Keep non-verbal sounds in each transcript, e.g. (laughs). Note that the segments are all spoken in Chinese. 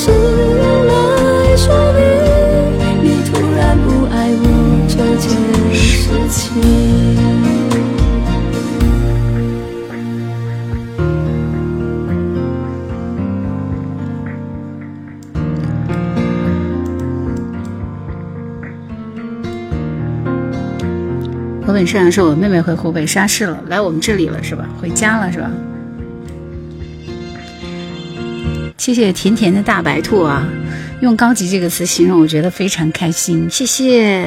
是用来说明你突然不爱我这件事情。我本上说，我妹妹回湖北沙市了，来我们这里了是吧？回家了是吧？谢谢甜甜的大白兔啊！用高级这个词形容，我觉得非常开心。谢谢。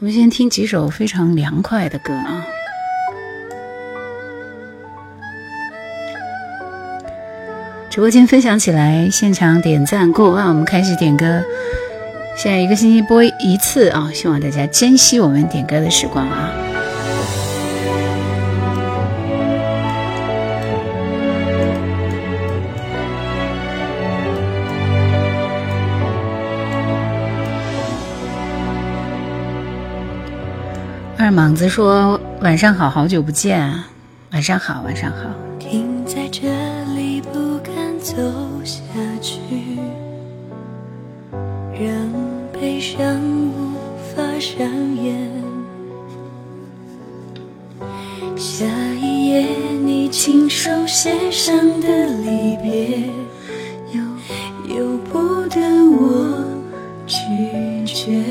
我们先听几首非常凉快的歌啊。直播间分享起来，现场点赞过万，我们开始点歌。现在一个星期播一次啊，希望大家珍惜我们点歌的时光啊。二莽子说：“晚上好，好久不见，晚上好，晚上好。”停在这里，不敢走下去，让悲伤无法上演。下一页你亲手写上的离别，由由不得我拒绝。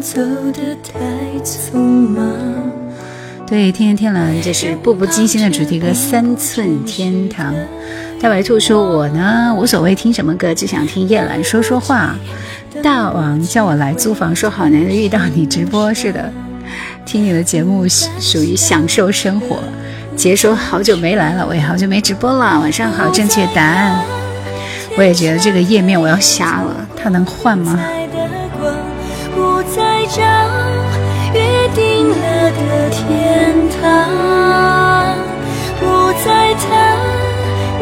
走得太匆忙。对，天天天蓝，这是《步步惊心》的主题歌《三寸天堂》。大白兔说：“我呢，无所谓听什么歌，只想听叶兰说说话。”大王叫我来租房，说好难得遇到你直播，是的，听你的节目属于享受生活。杰说：“好久没来了，我也好久没直播了。”晚上好，正确答案。我也觉得这个页面我要瞎了，它能换吗？不再找约定了的天堂，不再谈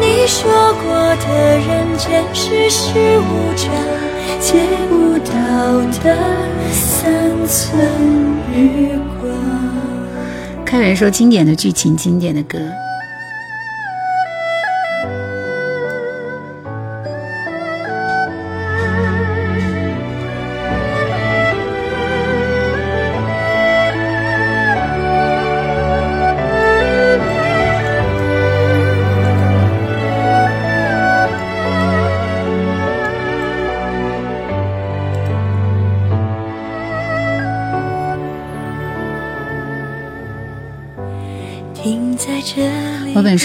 你说过的人间世事无常，借不到的三寸日光。开源说经典的剧情，经典的歌。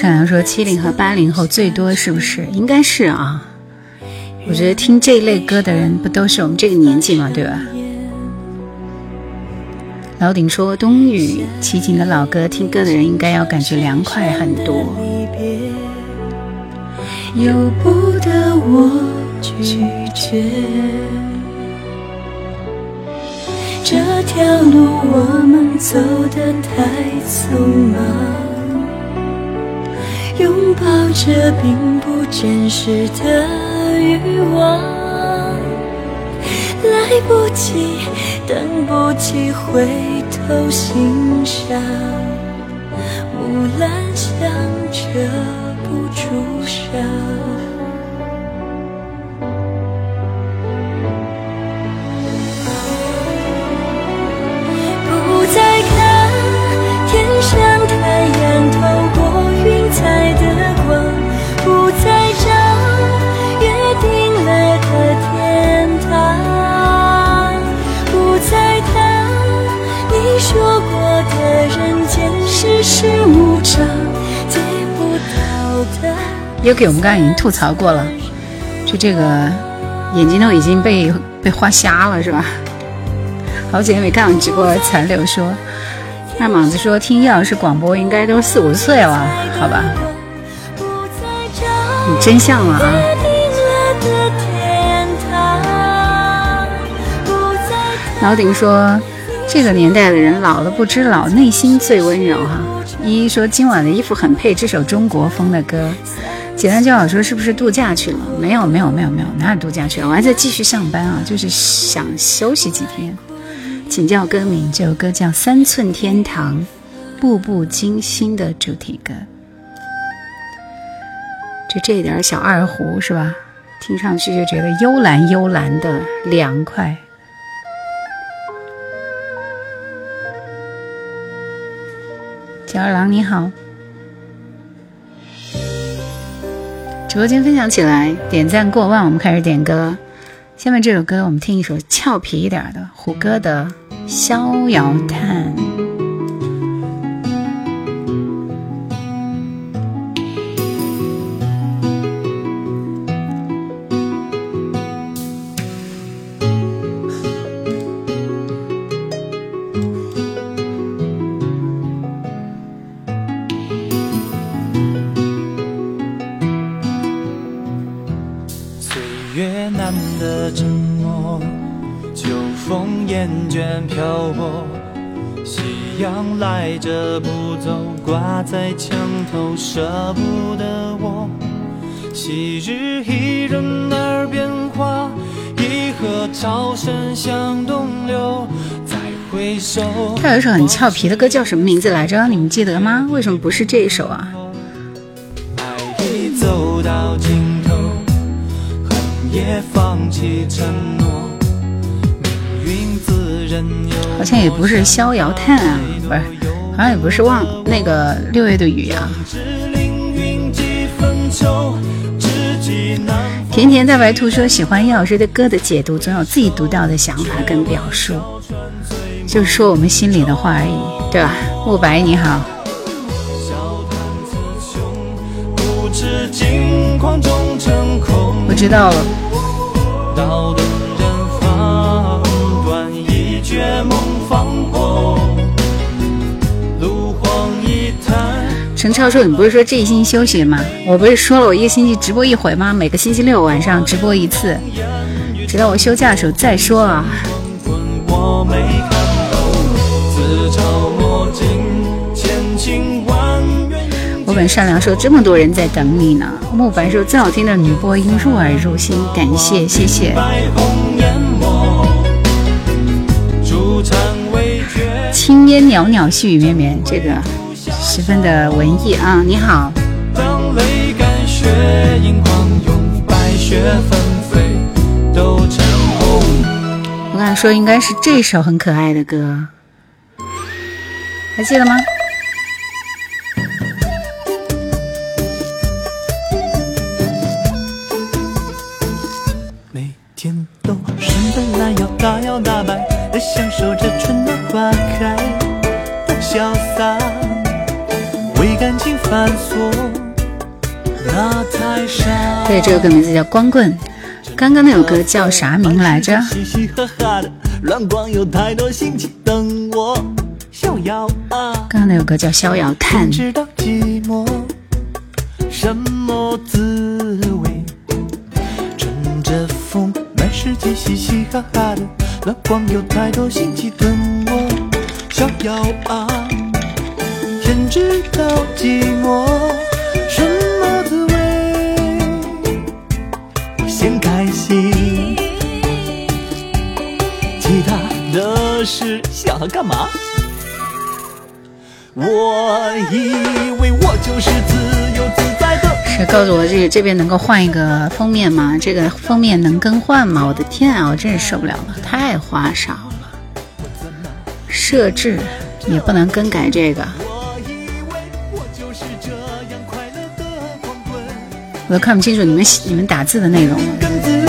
里。我本善良说七零和八零后最多是不是？应该是啊。我觉得听这类歌的人不都是我们这个年纪嘛，对吧？老顶说冬雨凄情的老歌，听歌的人应该要感觉凉快很多。由不得我拒绝，这条路我们走得太匆忙，拥抱着并不真实的欲望，来不及，等不及回头欣赏，木兰香遮不住伤。的。又给我们刚刚已经吐槽过了，就这个眼睛都已经被被画瞎了，是吧？好几天没看到你直播，残留说，二莽子说听叶老师广播应该都四五岁了，好吧？你真像了啊！老顶说，这个年代的人老了不知老，内心最温柔哈。依依说今晚的衣服很配这首中国风的歌。简单就好说是不是度假去了？没有没有没有没有，哪有度假去了？我还在继续上班啊，就是想休息几天。请教歌名，这首歌叫《三寸天堂》，步步惊心的主题歌。就这点小二胡是吧？听上去就觉得幽蓝幽蓝的凉快。小二郎你好，直播间分享起来，点赞过万，我们开始点歌。下面这首歌，我们听一首俏皮一点的胡歌的《逍遥叹》。着不走，挂在墙头，舍不得我。昔日伊人耳边话，一河潮声向东流。再回首，他有一首很俏皮的歌，叫什么名字来着？你们记得吗？为什么不是这一首啊？爱已走到尽头，恨也放弃承诺。好像也不是逍遥叹啊，不是。好像也不是忘那个六月的雨啊。甜甜大白兔说喜欢叶老师的歌的解读，总有自己独到的想法跟表述，就是说我们心里的话而已，对吧？慕白你好。我知道了。陈超说：“你不是说这一星期休息吗？我不是说了，我一个星期直播一回吗？每个星期六晚上直播一次，直到我休假的时候再说啊。”我本善良说：“这么多人在等你呢。”慕白说：“最好听的女播音入耳入心，感谢谢谢。”青烟袅袅，细雨绵绵，这个。十分的文艺啊！你好。我刚才说应该是这首很可爱的歌，还记得吗？对，这首歌名字叫《光棍》。刚刚那首歌叫啥名来着？嘻嘻哈哈的，乱逛有太多等我。逍遥啊！刚刚那首歌叫《逍遥叹》。知道寂寞什么滋味？乘着风，满世界嘻嘻哈哈的，乱逛有太多等我。逍遥啊！天知道寂寞心，其他的事想它干嘛？我以为我就是自由自在的。谁告诉我这个这边能够换一个封面吗？这个封面能更换吗？我的天啊，我真是受不了了，太花哨了。设置也不能更改这个。我都看不清楚你们你们打字的内容了。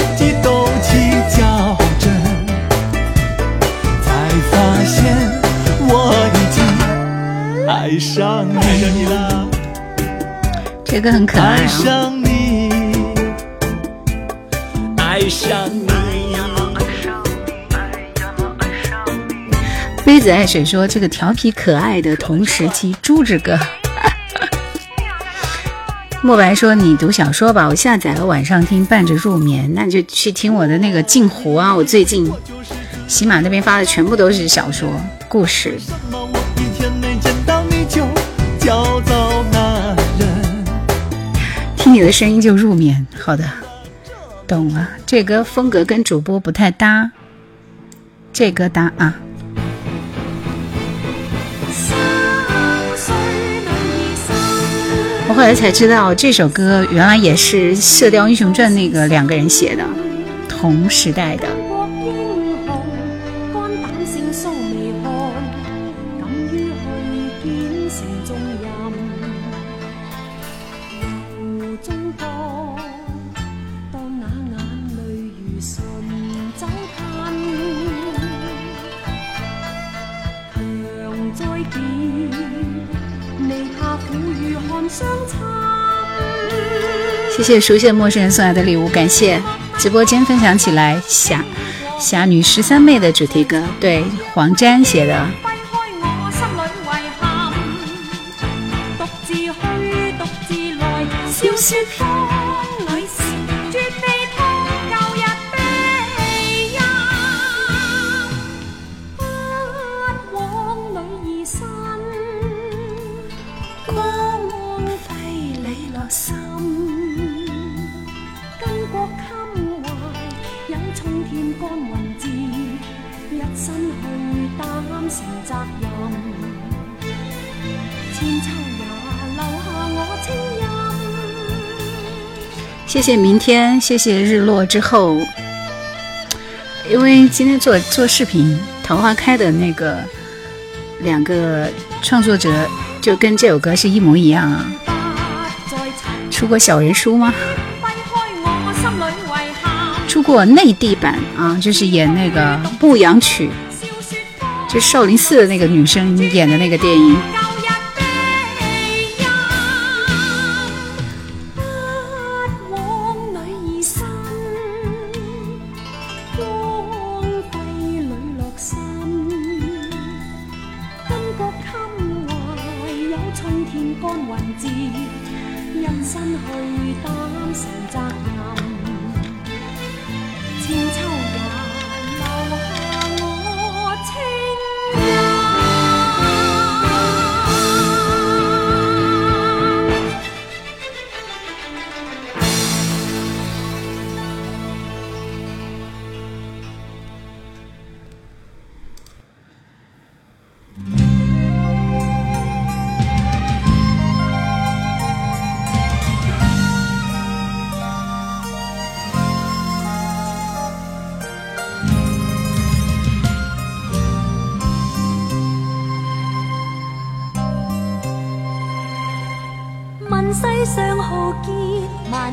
这个很可爱啊！杯子爱水说：“这个调皮可爱的同时期猪之歌。(laughs) ”莫白说：“你读小说吧，我下载了晚上听，伴着入眠。那你就去听我的那个《镜湖》啊，我最近喜马那边发的全部都是小说故事。”你的声音就入眠。好的懂了。这歌风格跟主播不太搭。这歌搭啊。我后来才知道这首歌原来也是射雕英雄传那个两个人写的同时代的。谢谢熟悉的陌生人送来的礼物，感谢直播间分享起来《侠侠女十三妹》的主题歌，对黄沾写的。谢明天，谢谢日落之后。因为今天做做视频，桃花开的那个两个创作者就跟这首歌是一模一样啊。出过小人书吗？出过内地版啊，就是演那个《牧羊曲》，就少林寺的那个女生演的那个电影。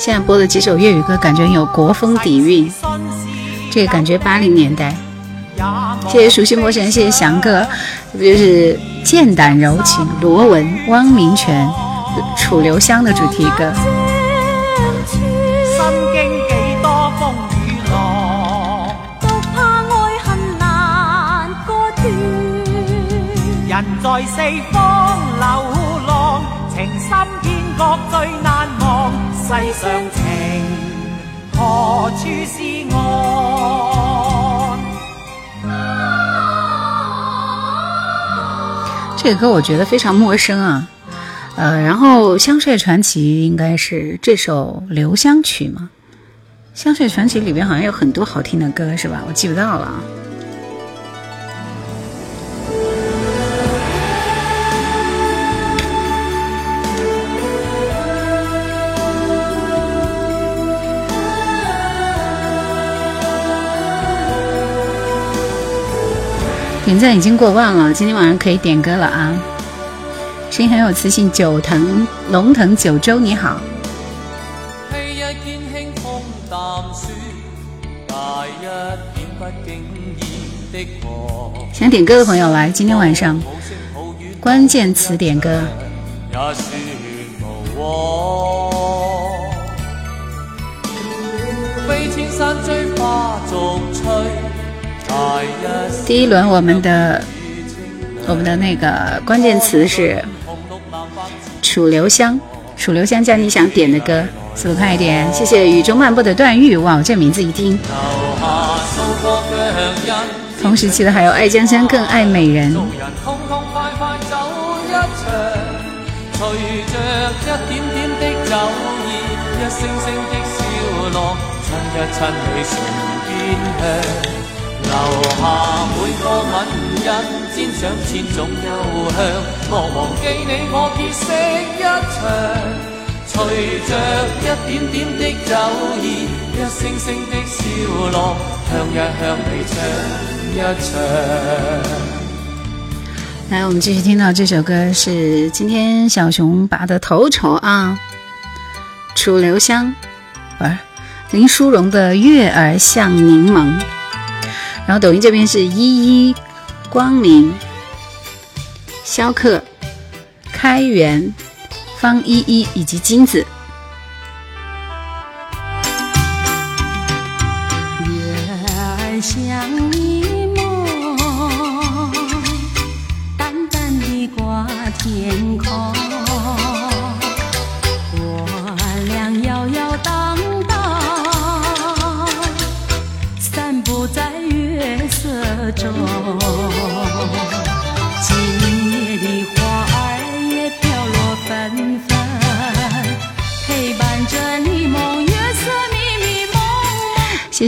现在播的几首粤语歌，感觉有国风底蕴，这个感觉八零年代。谢谢熟悉陌生人，谢谢翔哥，这不就是《剑胆柔情》罗文、汪明荃《楚留香》的主题歌。人在四方流浪，情深天各最难忘。世上情何处是岸？这个歌我觉得非常陌生啊，呃，然后《香水传奇》应该是这首《留香曲》吗？《香水传奇》里边好像有很多好听的歌，是吧？我记不到了。点赞已经过万了，今天晚上可以点歌了啊！声音很有磁性，九腾龙腾九州你好。想点歌的朋友来，今天晚上关键词点歌。第一轮我们的我们的那个关键词是楚留香，楚留香叫你想点的歌，速度快一点！谢谢雨中漫步的段誉，哇，这名字一听。同时期的还有爱江山更爱美人。留下每个吻印，沾上千种幽香。莫忘记你我结识一场。随着一点点的酒意，一声声的笑落，向日向你唱一唱。来，我们继续听到这首歌，是今天小熊拔的头筹啊，楚留香，不是林淑荣的《月儿像柠檬》。然后抖音这边是一一、光明、肖克、开源、方依依以及金子。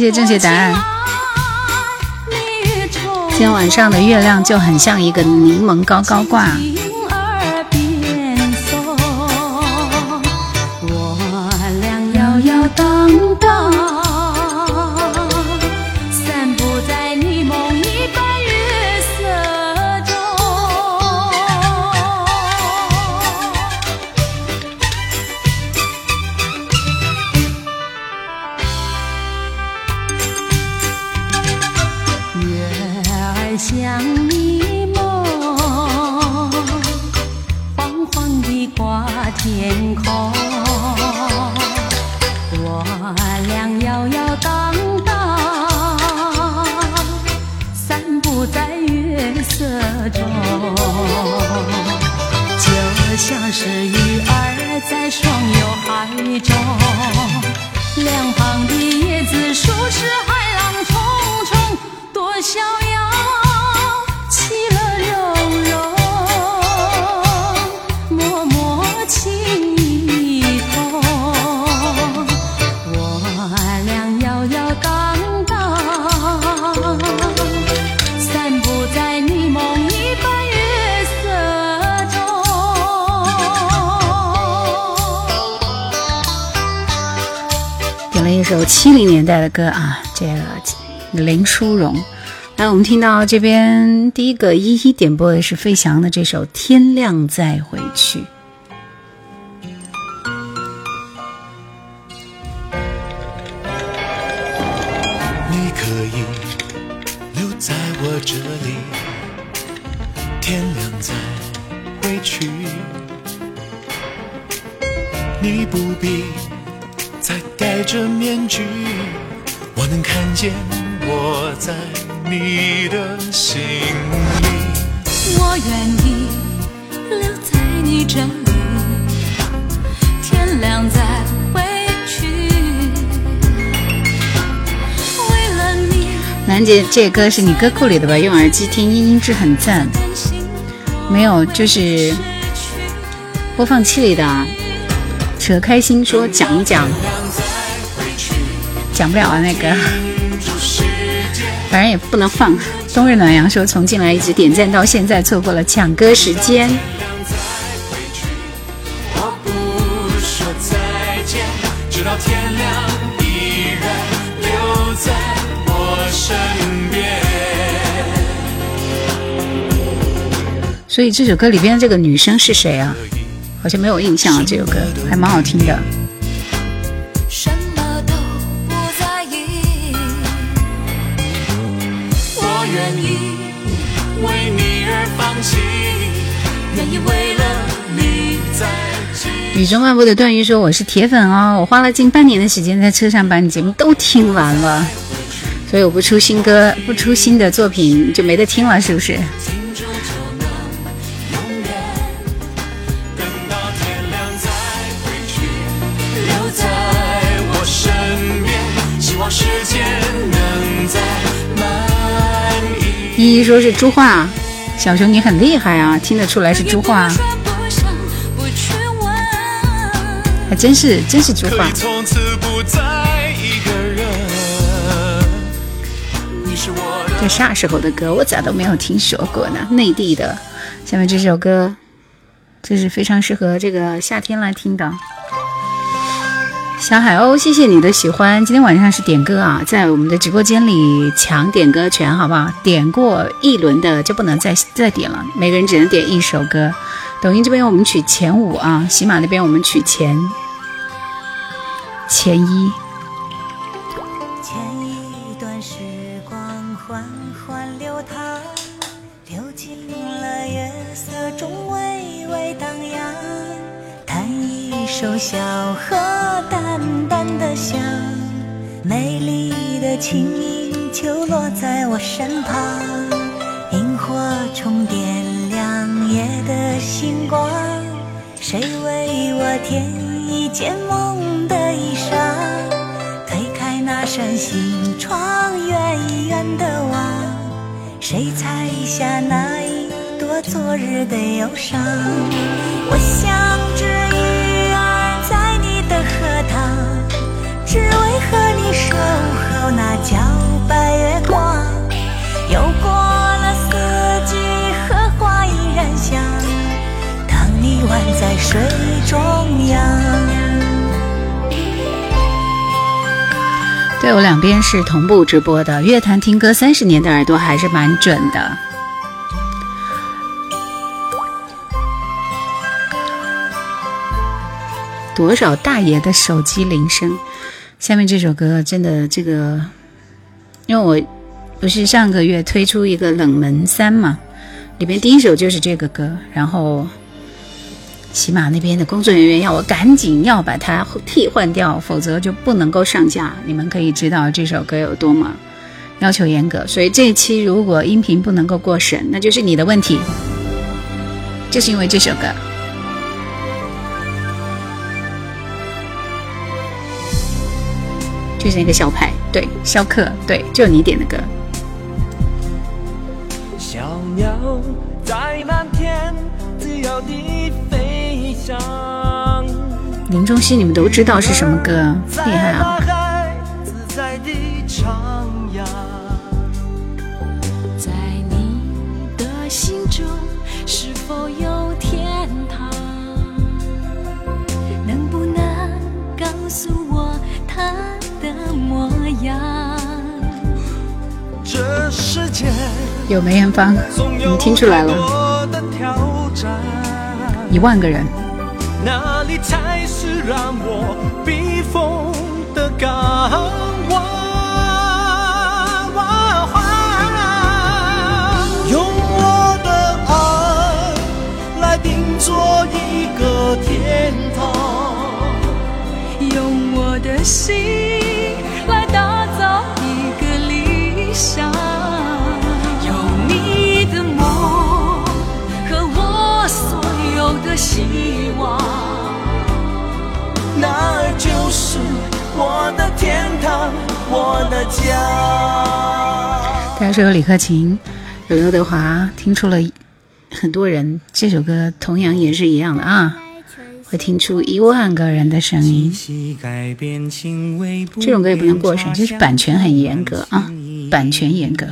谢谢正确答案。今天晚上的月亮就很像一个柠檬高高挂。七的歌啊，这个林淑荣。来，我们听到这边第一个一一点播的是费翔的这首《天亮再回去》。兰姐，这歌是你歌库里的吧？用耳机听音音质很赞。没有，就是播放器里的。扯开心说讲一讲。讲不了啊，那个，反正也不能放。冬日暖阳说从进来一直点赞到现在，错过了抢歌时间。所以这首歌里边这个女生是谁啊？好像没有印象啊。这首歌还蛮好听的。雨中漫步的段誉说：“我是铁粉哦，我花了近半年的时间在车上把你节目都听完了，所以我不出新歌，不出新的作品就没得听了，是不是？”依依说是猪话，小熊你很厉害啊，听得出来是猪话，还真是真是猪话。这啥时候的歌？我咋都没有听说过呢？内地的，下面这首歌，这是非常适合这个夏天来听的。小海鸥，谢谢你的喜欢。今天晚上是点歌啊，在我们的直播间里抢点歌权，好不好？点过一轮的就不能再再点了，每个人只能点一首歌。抖音这边我们取前五啊，喜马那边我们取前前一。首小河淡淡的香，美丽的琴音就落在我身旁，萤火虫点亮夜的星光，谁为我添一件梦的衣裳？推开那扇心窗，远远的望，谁采下那一朵昨日的忧伤？我想只一。只为和你守候那皎白月光，又过了四季，荷花依然香。当你宛在水中央。对我两边是同步直播的，乐坛听歌三十年的耳朵还是蛮准的。多少大爷的手机铃声？下面这首歌真的这个，因为我不是上个月推出一个冷门三嘛，里边第一首就是这个歌，然后喜马那边的工作人员要我赶紧要把它替换掉，否则就不能够上架。你们可以知道这首歌有多么要求严格，所以这一期如果音频不能够过审，那就是你的问题，就是因为这首歌。就是那个小牌，对，肖克，对，就你点的歌。小鸟在满天自由地飞翔。林中熙，你们都知道是什么歌？厉害啊！在你的心中是否有天堂？能不能告诉我它？有梅艳芳，你听出来了？一万个人。用我的爱来定做一个天堂，用我的心。的希望，那就是我的天堂，我的家。大家说有李克勤，有刘德华，听出了很多人这首歌同样也是一样的啊。会听出一万个人的声音，这种歌也不能过审，就是版权很严格啊，版权严格。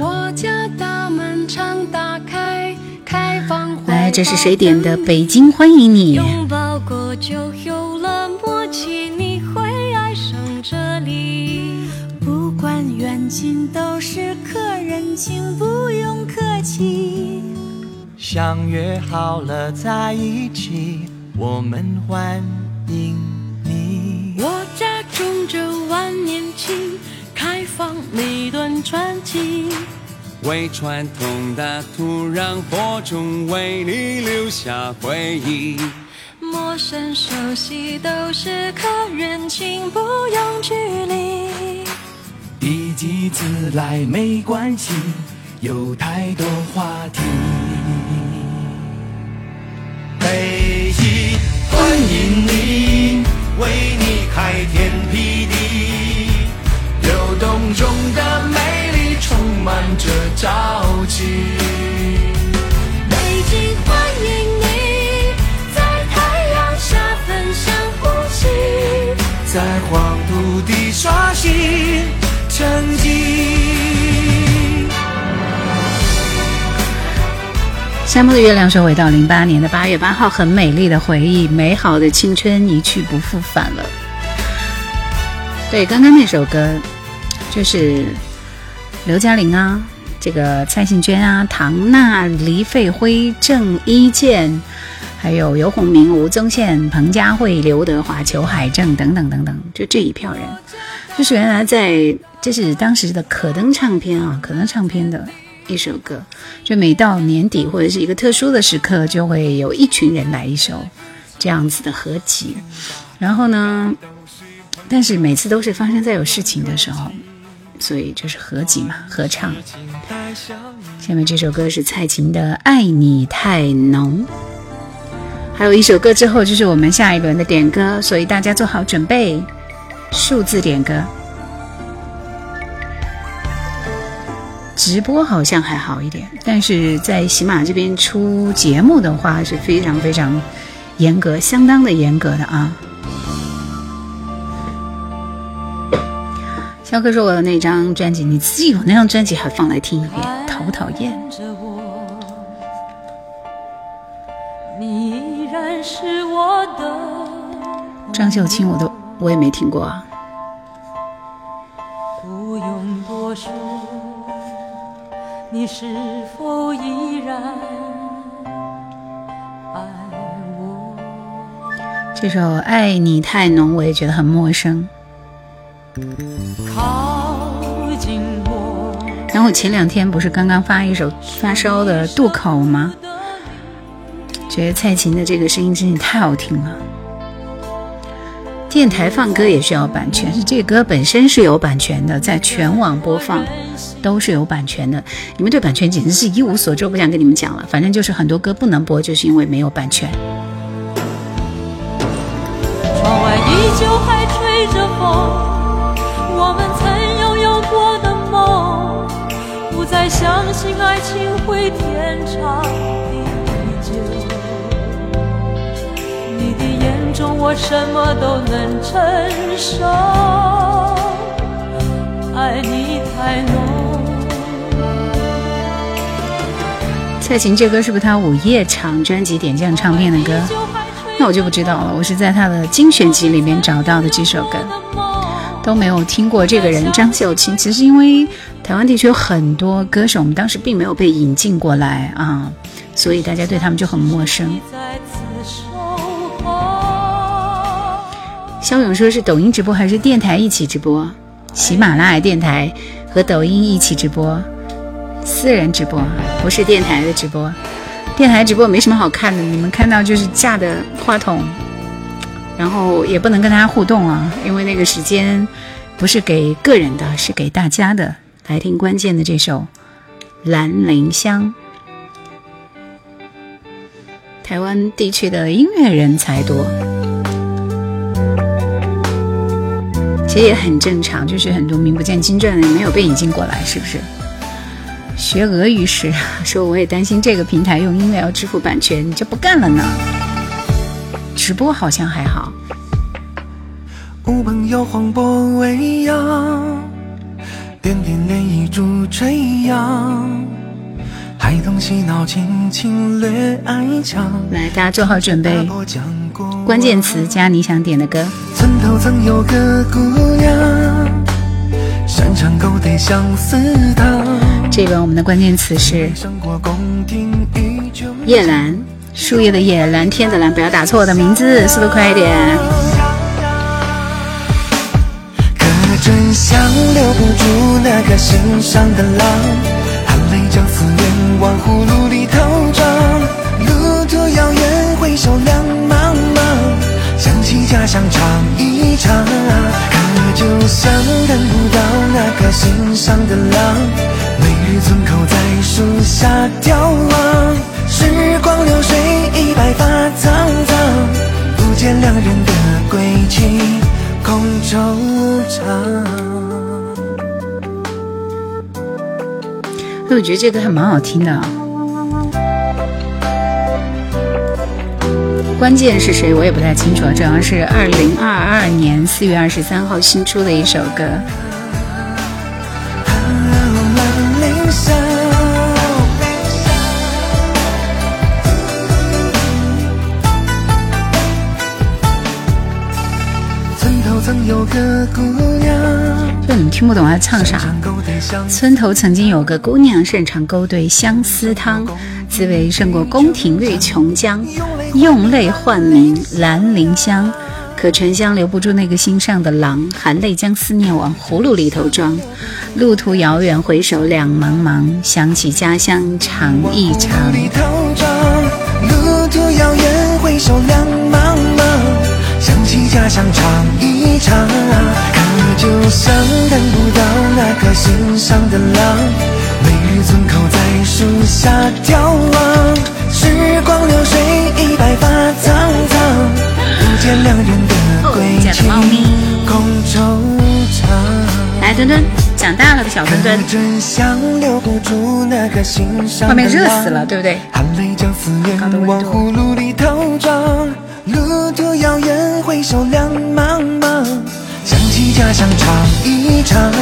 来，这是谁点的？北京欢迎你。拥抱过就有了默契，你会爱上这里。不管远近都是客人，请不用客气。相约好了在一起。我们欢迎你。我家种着万年青，开放每段传奇。为传统的土壤播种，为你留下回忆。陌生熟悉都是客人，请不用距离。第几次来没关系，有太多话题。北极欢迎你，为你开天辟地，流动着朝气。北京欢迎你，在太阳下分享呼吸。在黄土地刷新成绩。山坡的月亮说：“回到零八年的八月八号，很美丽的回忆，美好的青春一去不复返了。”对，刚刚那首歌就是刘嘉玲啊，这个蔡幸娟啊，唐娜、黎费辉、郑伊健，还有游鸿明、吴宗宪、彭佳慧、刘德华、裘海正等等等等，就这一票人，就是原来在这是当时的可登唱片啊，可登唱片的。一首歌，就每到年底或者是一个特殊的时刻，就会有一群人来一首这样子的合集。然后呢，但是每次都是发生在有事情的时候，所以就是合集嘛，合唱。下面这首歌是蔡琴的《爱你太浓》，还有一首歌之后就是我们下一轮的点歌，所以大家做好准备，数字点歌。直播好像还好一点，但是在喜马这边出节目的话是非常非常严格，相当的严格的啊。肖哥说我的那张专辑，你自己有那张专辑还放来听一遍，讨不讨厌？张秀清我都我也没听过啊。不用多说。你是否依然爱我？这首《爱你太浓》我也觉得很陌生。然后前两天不是刚刚发一首发烧的渡口吗？觉得蔡琴的这个声音真是太好听了。电台放歌也需要版权，是这歌本身是有版权的，在全网播放都是有版权的。你们对版权简直是一无所知，不想跟你们讲了。反正就是很多歌不能播，就是因为没有版权。窗外依旧还相信爱情会天长地久。你的眼中，我什么都能承受。爱你太浓。蔡琴这歌是不是她午夜场专辑点将唱片的歌？那我就不知道了。我是在她的精选集里面找到的这首歌，都没有听过这个人张秀清。其实因为台湾地区有很多歌手，我们当时并没有被引进过来啊，所以大家对他们就很陌生。肖勇说是抖音直播还是电台一起直播？喜马拉雅电台和抖音一起直播，私人直播不是电台的直播。电台直播没什么好看的，你们看到就是架的话筒，然后也不能跟大家互动啊，因为那个时间不是给个人的，是给大家的。来听关键的这首《兰陵香》。台湾地区的音乐人才多。其实也很正常，就是很多名不见经传的没有被引进过来，是不是？学俄语时说，我也担心这个平台用音乐要支付版权，你就不干了呢？直播好像还好。乌篷摇晃波点点涟漪逐垂杨。孩童嬉闹，轻轻掠爱墙。来，大家做好准备，关键词加你想点的歌。村头曾有个姑娘，山上勾兑相思糖。这轮我们的关键词是叶兰，树叶的叶，蓝天的蓝，不要打错我的名字，速度快一点。可真想留不住那个心上的狼，含泪。将思念往葫芦里偷装，路途遥远，回首两茫茫，想起家乡唱一唱。可就像等不到那个心上的郎，每日村口在树下眺望，时光流水白发苍苍，不见两人的归期空惆怅。我觉得这歌还蛮好听的。啊关键是谁，我也不太清楚。主要是二零二二年四月二十三号新出的一首歌。有个姑娘，这你听不懂他唱啥？村头曾经有个姑娘，擅长勾兑相思汤，滋味胜过宫廷绿琼浆。用泪换名兰陵香，可沉香留不住那个心上的郎，含泪将思念往葫芦里头装。路途遥远，回首两茫茫，想起家乡尝一尝。路途遥远，回首两茫茫。想起家乡尝一唱，可就像等不到那颗心上的郎。每日村口在树下眺望，时光流水已白发苍苍，不见两人的归期，空惆怅。来，墩墩，长大了的小墩墩。外面热死了，对不对？高的温度。路途遥远，回首两家乡唱一唱，可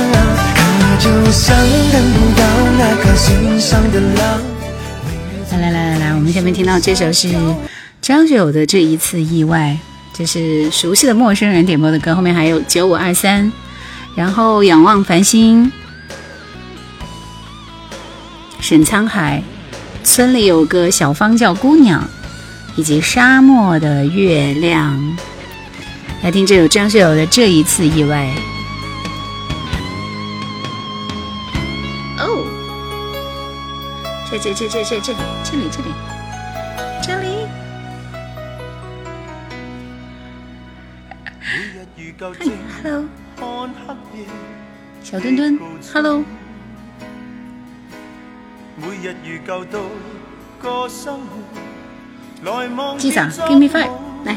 就像等不到那颗心上的浪。来来来来来，我们下面听到这首是张学友的《这一次意外》，这是熟悉的陌生人点播的歌，后面还有九五二三，然后仰望繁星，沈沧海，村里有个小芳叫姑娘。以及沙漠的月亮，来听这首张学友的《这一次意外》。哦，这这这这这这这里这里这里。嗨，hello，小墩墩，hello。机长，Give me five，来，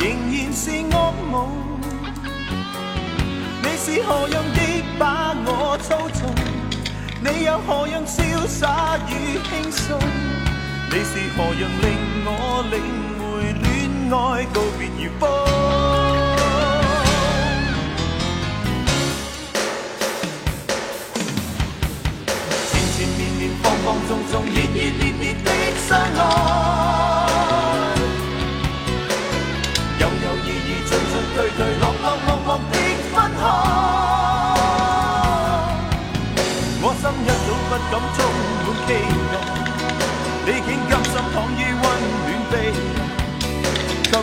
仍然是噩梦。你是何样的把我操纵，你又何样潇洒与轻松？你是何样令我领会恋爱告别如风？前前绵绵，放放纵纵，热热烈烈的。相爱，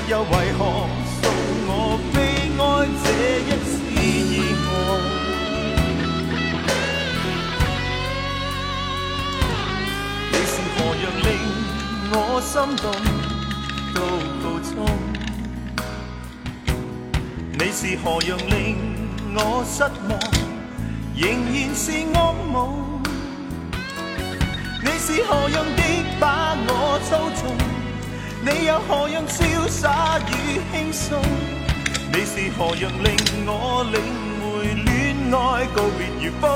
又为何送我悲哀这一次意外？我心动到暴冲，你是何样令我失望，仍然是噩梦。你是何样的把我操纵，你又何样潇洒与轻松？你是何样令我领会恋爱告别如风？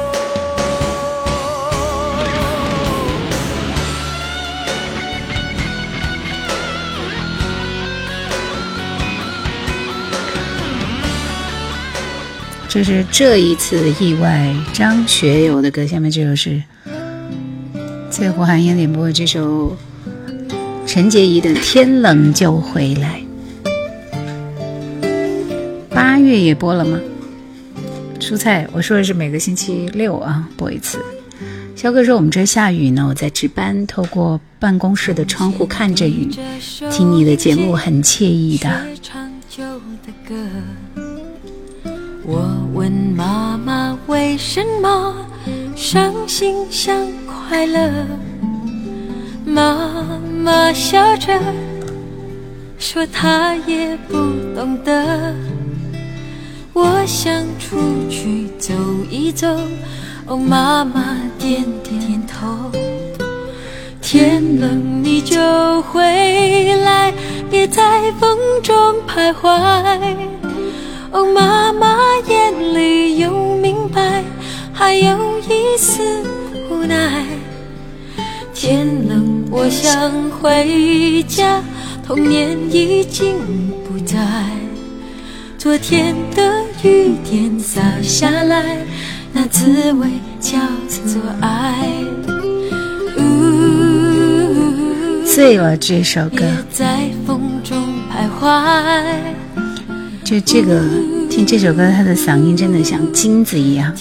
这是这一次意外，张学友的歌。下面这首是翠湖寒烟点播的这首陈洁仪的《天冷就回来》。八月也播了吗？蔬菜，我说的是每个星期六啊播一次。肖哥说我们这下雨呢，我在值班，透过办公室的窗户看着雨，听你的节目很惬意的。我问妈妈为什么伤心像快乐。妈妈笑着说，她也不懂得。我想出去走一走，哦，妈妈点点头。天冷你就回来，别在风中徘徊。哦，妈妈眼里有明白，还有一丝无奈。天冷，我想回家，童年已经不在。昨天的雨点洒下来，那滋味叫做爱。醉了这首歌，在风中徘徊。就这个，听这首歌，他的嗓音真的像金子一样，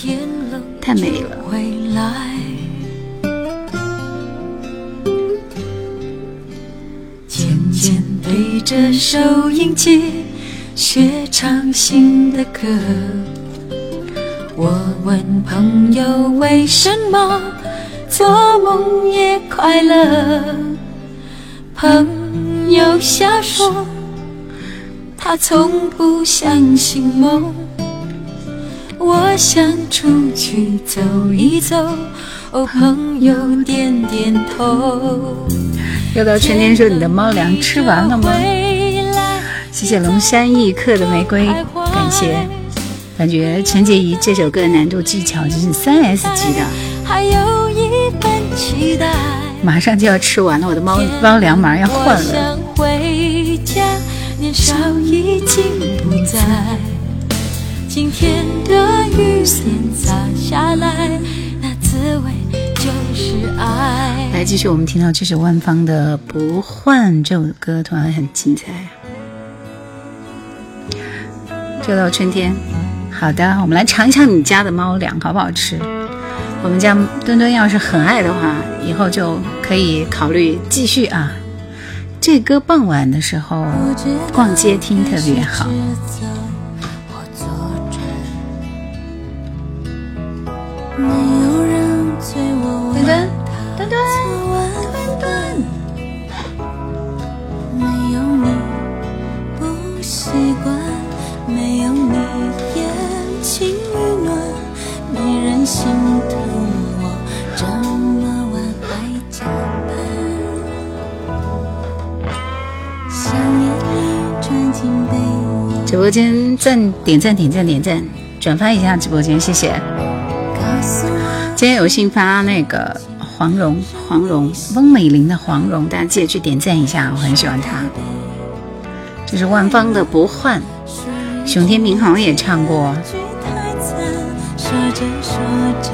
太美了。着收音机学唱新的歌。我问朋友为什么做梦也快乐。朋友笑说，他从不相信梦。我想出去走一走，哦，朋友点点头。又到春天说你的猫粮吃完了吗？谢谢龙山一刻的玫瑰，感谢。感觉陈洁仪这首歌的难度技巧真是三 S 级的。还有一份期待。马上就要吃完了，我的猫猫粮马上要换了。年少已经不在，今天的雨伞洒下来继续，我们听到这首万芳的《不换》这首歌，同样很精彩。就到春天，好的，我们来尝一尝你家的猫粮好不好吃？我们家墩墩要是很爱的话，以后就可以考虑继续啊。这歌傍晚的时候逛街听特别好。墩墩，墩墩，墩墩。没有你不习惯，没有你眼睛与暖，没人心疼。直播间赞点赞点赞点赞，转发一下直播间，谢谢。今天有幸发那个黄蓉，黄蓉，翁美玲的黄蓉，大家记得去点赞一下，我很喜欢她。这是万芳的《不换》，熊天平好像也唱过。说着说着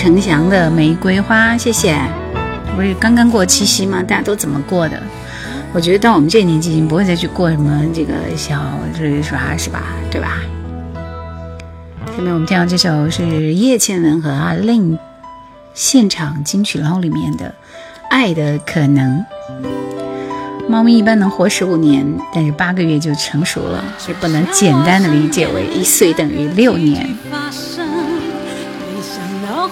陈翔的玫瑰花，谢谢。不是刚刚过七夕吗？大家都怎么过的？我觉得到我们这年纪，已经不会再去过什么这个小日啥，是吧？对吧？下面我们听到这首是叶倩文和阿令现场金曲捞里面的《爱的可能》。猫咪一般能活十五年，但是八个月就成熟了，所以不能简单的理解为一岁等于六年。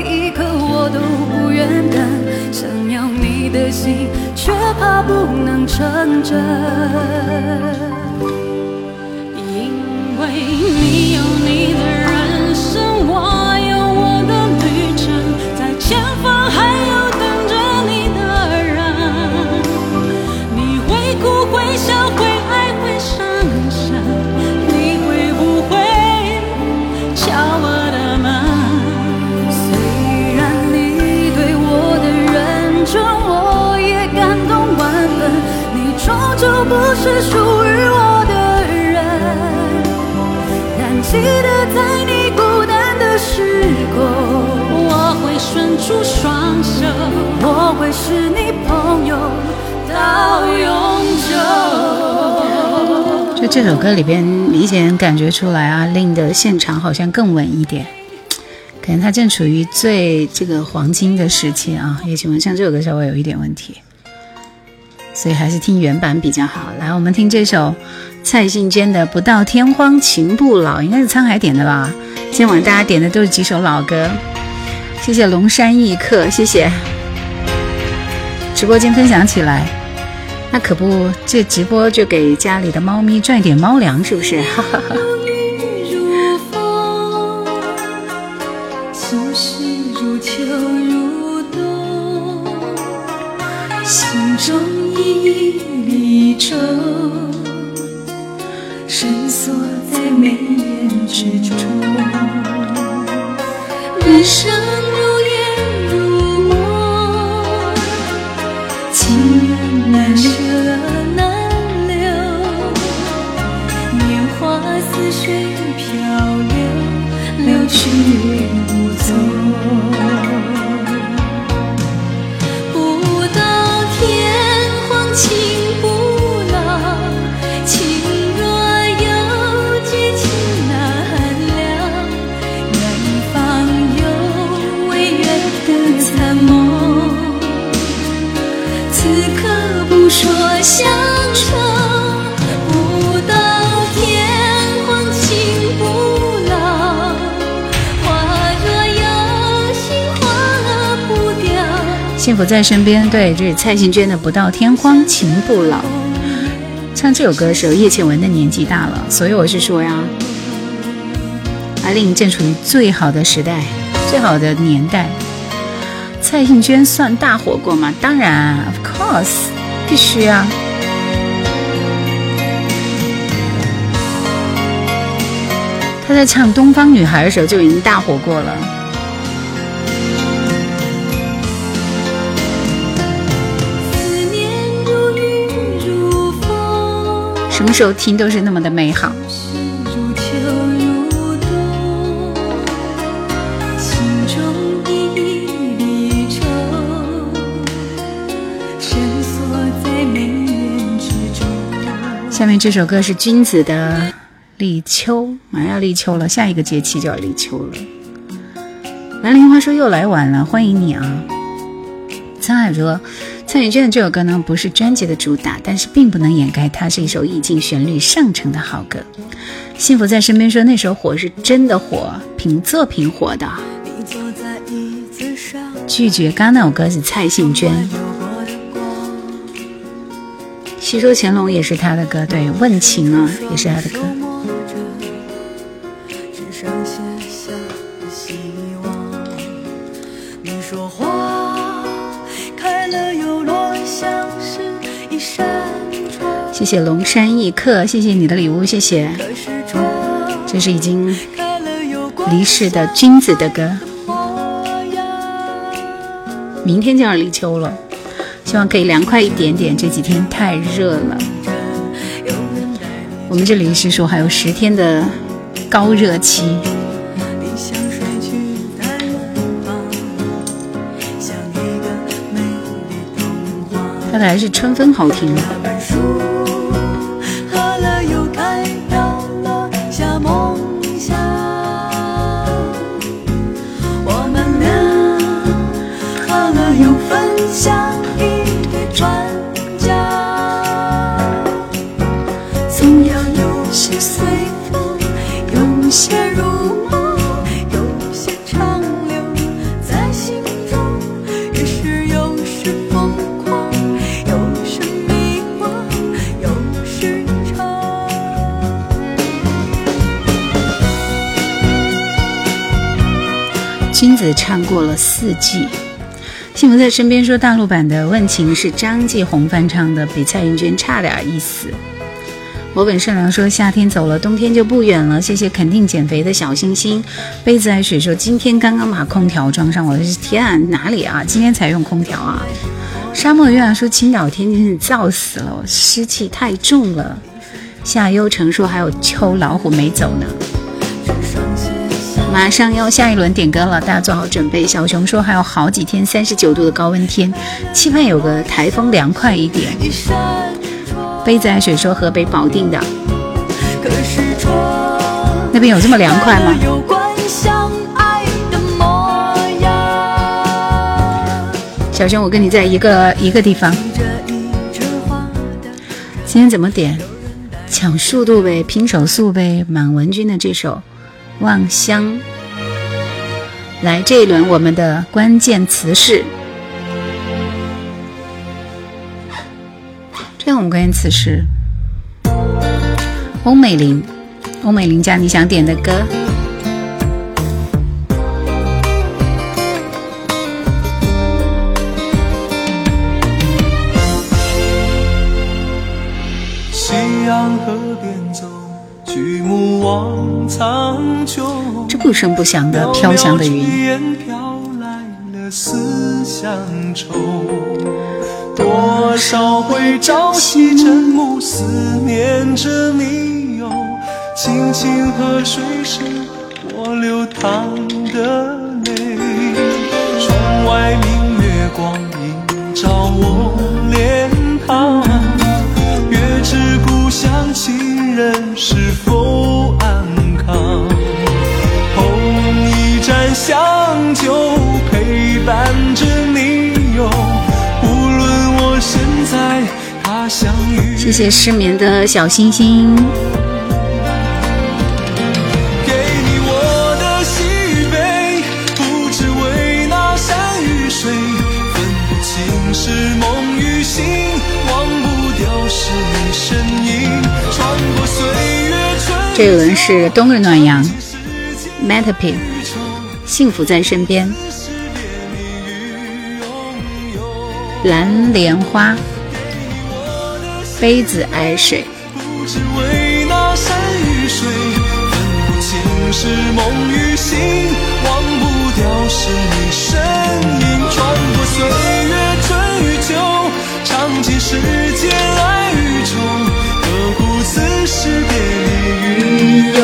一刻我都不愿等想要你的心却怕不能成真。因为你有你的人这首歌里边，明显感觉出来啊，令的现场好像更稳一点，可能他正处于最这个黄金的时期啊。也请问，像这首歌稍微有一点问题，所以还是听原版比较好。来，我们听这首蔡幸娟的《不到天荒情不老》，应该是沧海点的吧？今晚大家点的都是几首老歌，谢谢龙山一客，谢谢。直播间分享起来。那可不，这直播就给家里的猫咪赚点猫粮，是不是？哈哈哈。深锁在眉眼之中。人生幸福在身边，对，这是蔡幸娟的《不到天荒情不老》。唱这首歌的时候，叶倩文的年纪大了，所以我是说呀，阿令正处于最好的时代，最好的年代。蔡幸娟算大火过吗？当然，of course，必须啊。她在唱《东方女孩》的时候就已经大火过了。什么时候听都是那么的美好。下面这首歌是君子的《立秋》，马上要立秋了，下一个节气就要立秋了。蓝莲花说又来晚了，欢迎你啊！沧海说，蔡徐娟的这首歌呢不是专辑的主打，但是并不能掩盖它是一首意境旋律上乘的好歌。幸福在身边说那首火是真的火，凭作品火的。拒绝刚那首歌是蔡幸娟，流过的光。戏说乾隆也是他的歌，对，问情啊也是他的歌。手摸着，纸上写下希望。你说谢谢龙山一客，谢谢你的礼物，谢谢。这是已经离世的君子的歌。明天就要立秋了，希望可以凉快一点点。这几天太热了，我们这里是说还有十天的高热期。看来还是春分好听。唱过了四季。幸福在身边说，大陆版的《问情》是张继红翻唱的，比蔡云娟差点意思。我本善良说，夏天走了，冬天就不远了。谢谢肯定减肥的小星星。杯子爱水说，今天刚刚把空调装上，我的天啊，哪里啊？今天才用空调啊？沙漠月亮说，青岛天气是燥死了，湿气太重了。夏幽成说，还有秋老虎没走呢。马上要下一轮点歌了，大家做好准备。小熊说还有好几天三十九度的高温天，期盼有个台风凉快一点。杯子爱水说河北保定的，那边有这么凉快吗？小熊，我跟你在一个一个地方。今天怎么点？抢速度呗，拼手速呗。满文军的这首。望乡，来这一轮我们的关键词是，(laughs) 这样我们关键词是欧美玲，欧美玲家你想点的歌。声不响的飘香的云。多少回朝夕枕暮，思念着你哟。清清河水是我流淌的泪。窗外明月光映照我脸庞，月知故乡亲人是否你身影，穿过岁月春。这一轮是冬日暖阳，Metapi，幸福在身边，蓝莲花，杯子爱水。不只为那山与水，分不清是梦与醒，忘不掉是你身影。穿过岁月春与秋，尝尽世间爱与愁，何苦此时别离与拥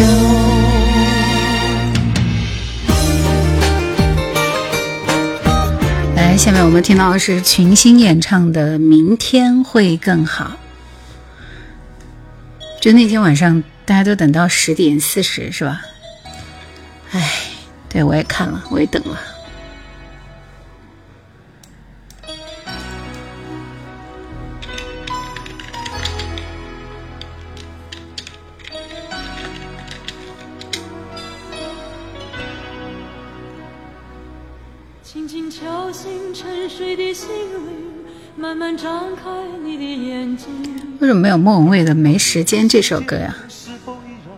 有？下面我们听到的是群星演唱的《明天会更好》。就那天晚上，大家都等到十点四十，是吧？哎，对我也看了，我也等了。莫文蔚的《没时间》这首歌呀？是否依然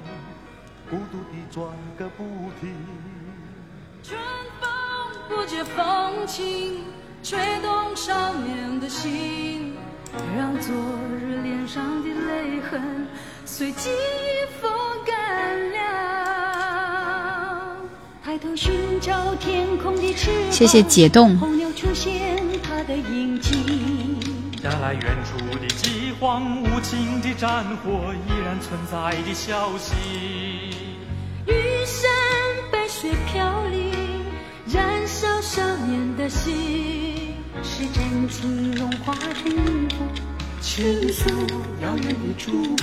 孤的战火依然存在的消息。玉山白雪飘零，燃烧少年的心，是真情融化成云雾，倾诉遥远的祝福。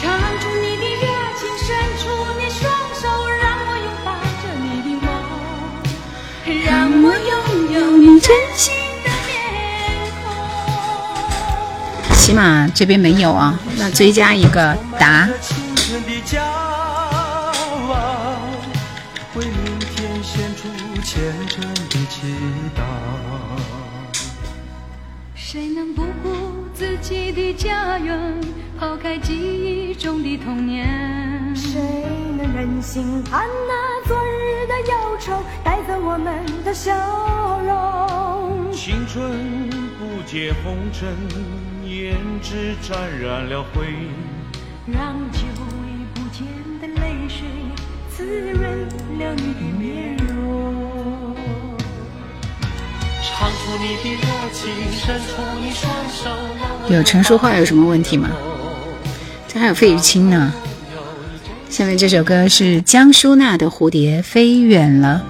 唱出你的热情，伸出你双手，让我拥抱着你的梦，让我拥有你真心起码这边没有啊，那追加一个答。青春的骄傲，为明天献出虔诚的祈祷。谁能不顾自己的家园，抛开记忆中的童年。谁能忍心看那昨日的忧愁带走我们的笑容？青春不解红尘，胭脂沾染了灰。让久已不见的泪水滋润了你的面容。唱出你的热情，伸出你双手。让我有陈淑桦有什么问题吗？这还有费玉清呢。下面这首歌是江淑娜的《蝴蝶飞远了》。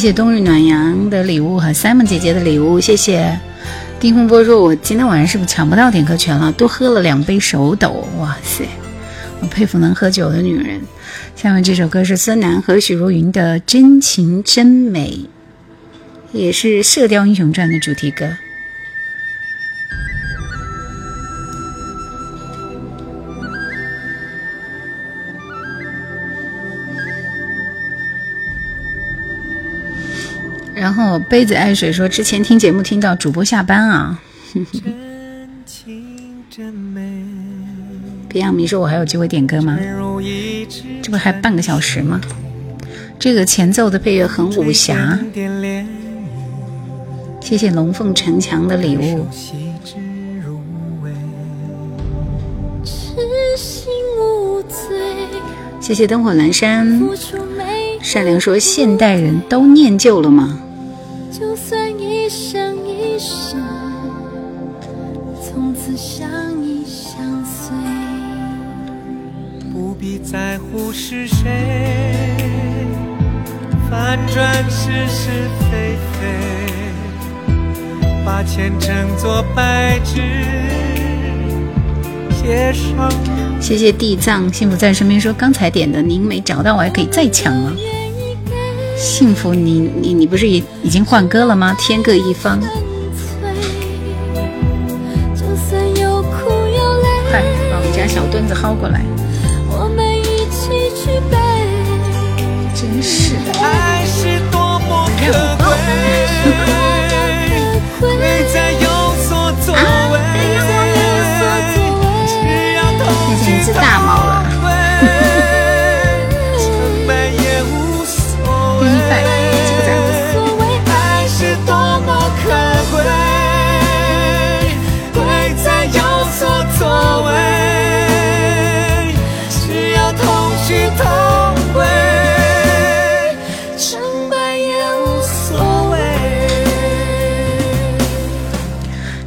谢谢冬日暖阳的礼物和 Simon 姐姐的礼物，谢谢。丁风波说：“我今天晚上是不是抢不到点歌权了？多喝了两杯手抖，哇塞！我佩服能喝酒的女人。”下面这首歌是孙楠和许茹芸的《真情真美》，也是《射雕英雄传》的主题歌。杯子爱水说：“之前听节目听到主播下班啊。真情真美，”别样迷说：“我还有机会点歌吗？这不还半个小时吗？”这个前奏的配乐很武侠，谢谢龙凤呈祥的礼物。谢谢灯火阑珊。善良说：“现代人都念旧了吗就算一生一世，从此相依相随。不必在乎是谁，反转是是非非，把前程作白纸，写上？”谢谢地藏幸福在身边说：“刚才点的您没找到，我还可以再抢吗？”幸福你，你你不是已已经换歌了吗？天各一方，快把我们家小墩子薅过来！我们一起去背。真是的，爱是多么可贵，贵在有所作为，只要同变成一只大猫了。成败也无所谓。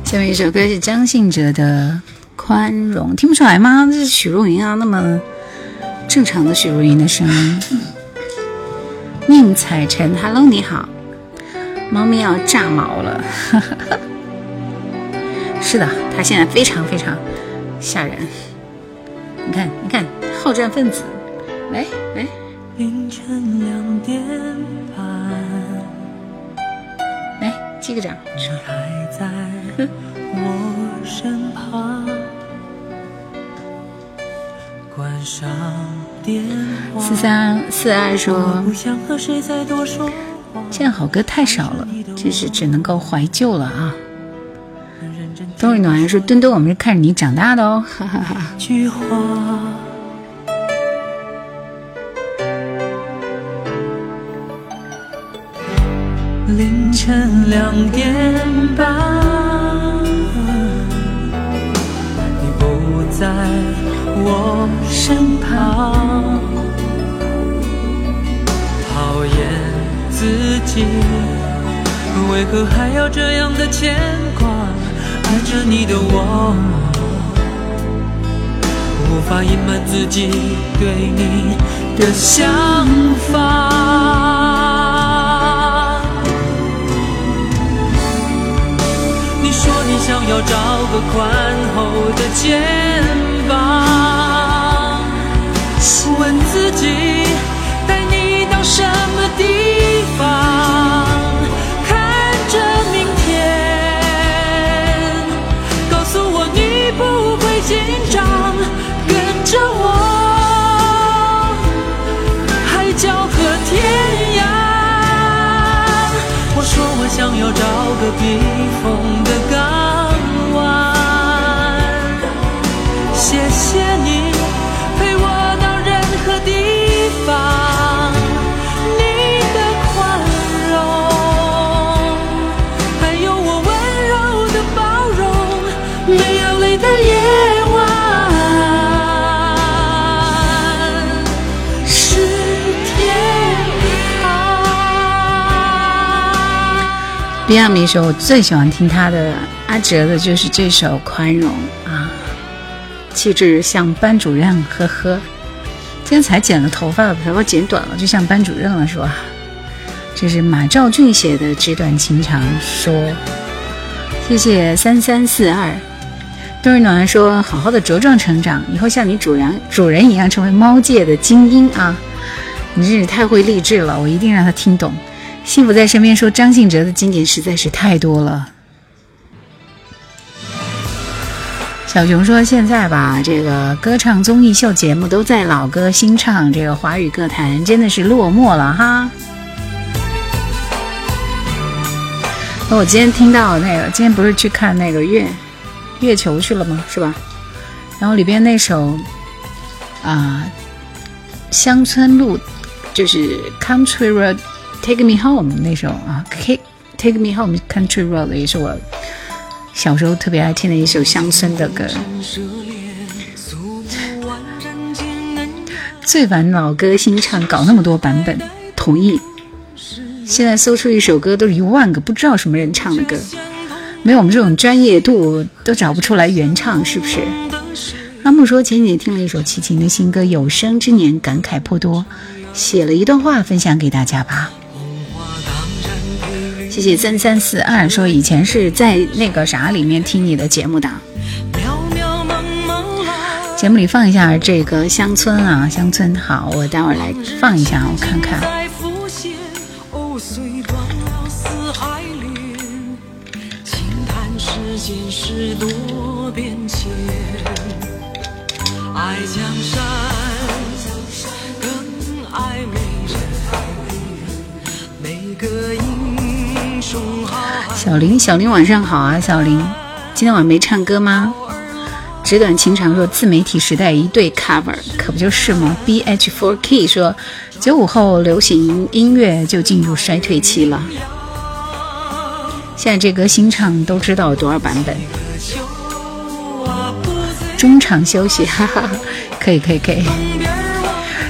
下面一首歌是张信哲的《宽容》，听不出来吗？这是许茹芸啊，那么正常的许茹芸的声音。宁采臣，Hello，你好，猫咪要炸毛了，(laughs) 是的，它现在非常非常吓人。你看，你看，好战分子，来来，凌晨两点半，来击个掌，你还在我身旁，四三四二说不想和谁再多说话。现在好歌太少了，真是只能够怀旧了啊！冬日暖说墩墩，我们是看着你长大的哦，哈哈哈。句话。凌晨两点半，你不在我身旁，讨厌自己，为何还要这样的牵挂？爱着你的我，无法隐瞒自己对你的想法。你说你想要找个宽厚的肩膀膀，问自己带你到什么地方，看着明天，告诉我你不会紧张，跟着我，海角和天涯。我说我想要找个避风谢谢你陪我到任何地方，你的宽容，还有我温柔的包容，没有泪的夜晚是天堂。Beyond 一首我最喜欢听他的阿哲的就是这首《宽容》啊，气质像班主任，呵呵。今天才剪了头发，把头发剪短了，就像班主任了，是吧？这是马兆俊写的《纸短情长》，说谢谢三三四二。冬日暖说：“好好的茁壮成长，以后像你主人主人一样成为猫界的精英啊！你真是太会励志了，我一定让他听懂。”幸福在身边说张信哲的经典实在是太多了。小熊说现在吧，这个歌唱综艺秀节目都在老歌新唱，这个华语歌坛真的是落寞了哈。那我今天听到那个，今天不是去看那个月月球去了吗？是吧？然后里边那首啊、乡村路就是 Country Road。Take Me Home 那首啊，Take Take Me Home Country Road 也是我小时候特别爱听的一首乡村的歌。最烦老歌新唱，搞那么多版本，同意。现在搜出一首歌都是一万个不知道什么人唱的歌，没有我们这种专业度都找不出来原唱，是不是？阿木说前几天听了一首齐秦的新歌《有生之年》，感慨颇多，写了一段话分享给大家吧。谢谢三三四二说以前是在那个啥里面听你的节目的，节目里放一下这个乡村啊，乡村好，我待会儿来放一下，我看看。爱小林，小林晚上好啊，小林，今天晚上没唱歌吗？纸短情长说自媒体时代一对 cover，可不就是吗？B H Four K 说九五后流行音乐就进入衰退期了。现在这歌新唱都知道有多少版本？中场休息，哈哈，可以可以可以。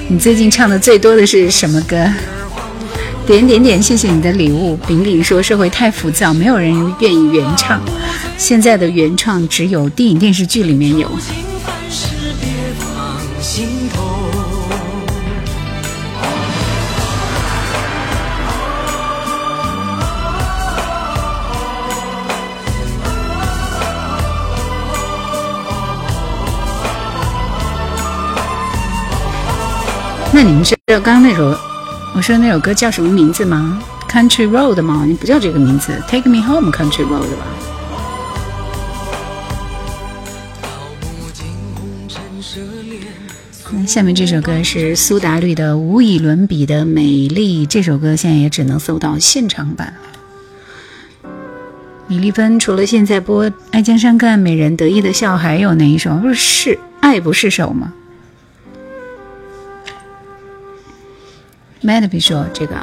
你最近唱的最多的是什么歌？点点点，谢谢你的礼物。饼饼说社会太浮躁，没有人愿意原唱。现在的原创只有电影电视剧里面有。那你们知道刚刚那首我说那首歌叫什么名字吗？Country Road 吗？你不叫这个名字，Take Me Home Country Road 吧？下面这首歌是苏打绿的《无与伦比的美丽》，这首歌现在也只能搜到现场版。李丽芬除了现在播《爱江山更爱美人》得意的笑，还有哪一首？不是是爱不释手吗？Madby 说这个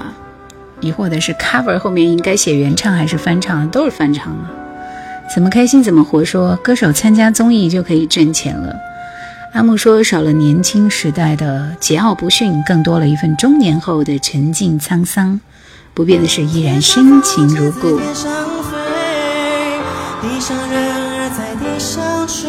疑惑的是 cover 后面应该写原唱还是翻唱？都是翻唱啊！怎么开心怎么活说，歌手参加综艺就可以挣钱了。阿木说少了年轻时代的桀骜不驯，更多了一份中年后的沉静沧桑。不变的是依然深情如故。地上人儿在地上追，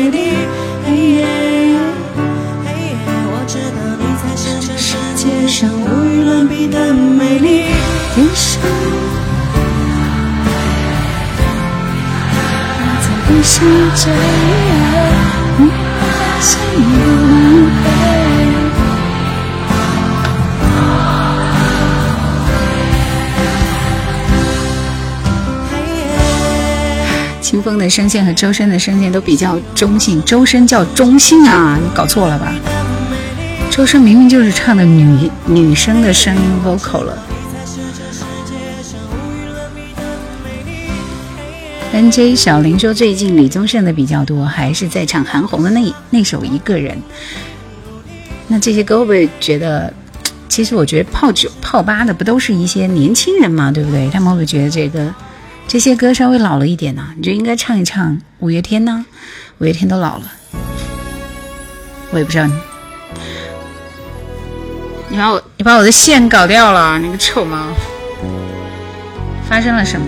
你的心不能飞。清风的声线和周深的声线都比较中性，周深叫中性啊，你搞错了吧？周深明明就是唱的女女生的声音 vocal 了。N J 小林说最近李宗盛的比较多，还是在唱韩红的那那首一个人。那这些歌会不会觉得，其实我觉得泡酒泡吧的不都是一些年轻人嘛，对不对？他们会不会觉得这个？这些歌稍微老了一点呢，你就应该唱一唱五月天呢。五月天都老了，我也不知道你，你把我你把我的线搞掉了，你个臭猫！发生了什么？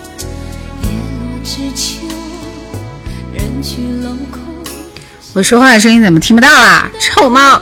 我说话的声音怎么听不到啊？臭猫。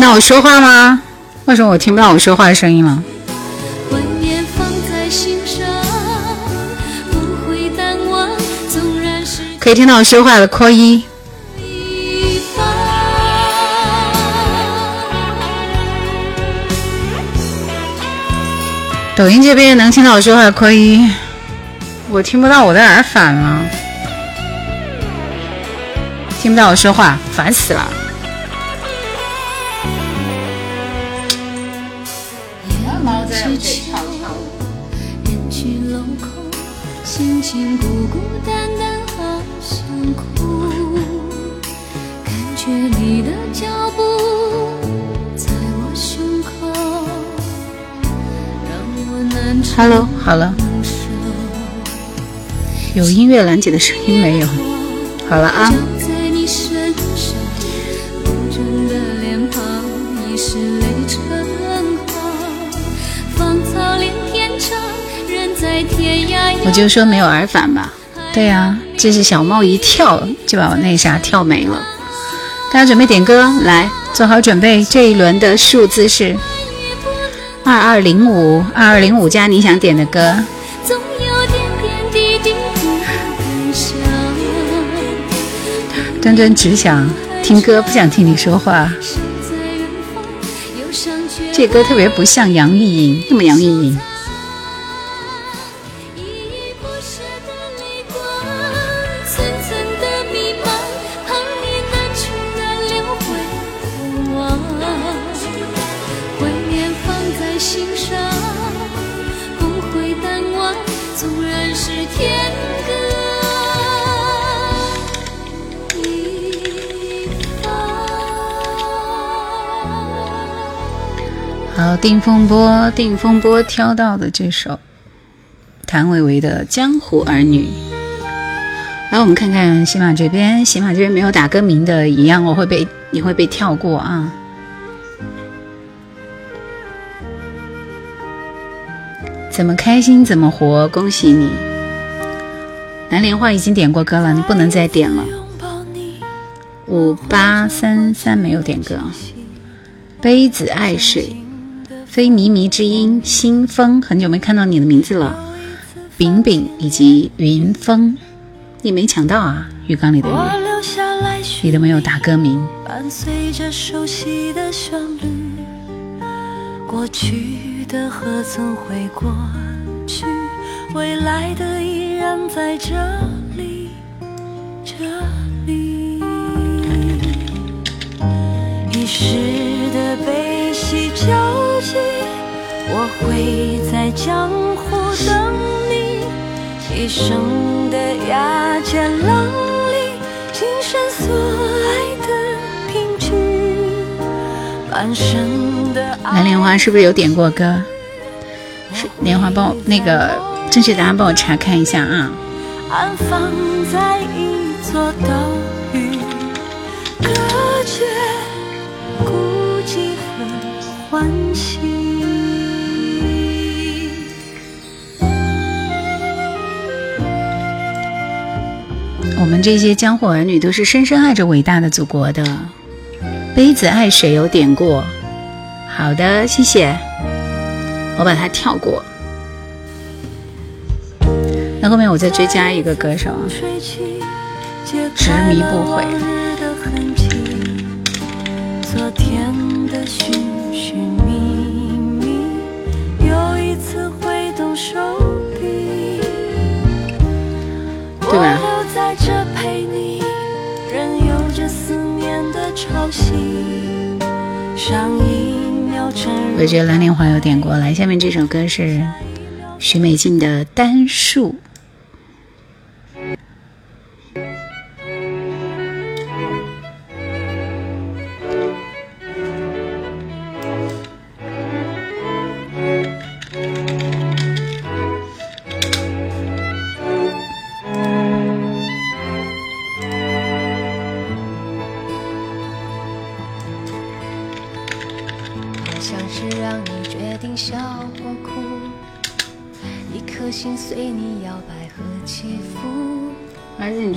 听到我说话吗？为什么我听不到我说话的声音了？可以听到我说话的扣一。抖音这边能听到我说话的扣一，我听不到我的耳返了，听不到我说话，烦死了。有音乐拦截的声音没有？好了啊。我就说没有耳返吧。对呀，这是小猫一跳就把我那啥跳没了。大家准备点歌，来做好准备。这一轮的数字是二二零五，二二零五加你想点的歌。端端只想听歌，不想听你说话。这歌特别不像杨钰莹，那么杨钰莹。定风波，定风波挑到的这首谭维维的《江湖儿女》。来，我们看看喜马这边，喜马这边没有打歌名的，一样我会被你会被跳过啊。怎么开心怎么活，恭喜你！蓝莲花已经点过歌了，你不能再点了。五八三三没有点歌，杯子爱水。非靡靡之音，新风，很久没看到你的名字了。饼饼以及云峰，你没抢到啊？浴缸里的鱼，你都没有打歌名。伴随着熟悉的旋律，过去的何曾会过去？未来的依然在这里，这里。一时的悲。我会在江湖等你，一生的牙尖浪里，今生所爱的凭据，半生的蓝莲花是不是有点过歌？是莲花，帮我那个正确答案帮我查看一下啊。安放在一座岛屿，隔绝孤寂和欢喜。我们这些江湖儿女都是深深爱着伟大的祖国的。杯子爱谁有点过？好的，谢谢。我把它跳过。那后面我再追加一个歌手，执迷不悔。对吧？在这陪你，任由着思念的潮汐。上一秒我觉得蓝莲花有点过来。下面这首歌是许美静的《单数》。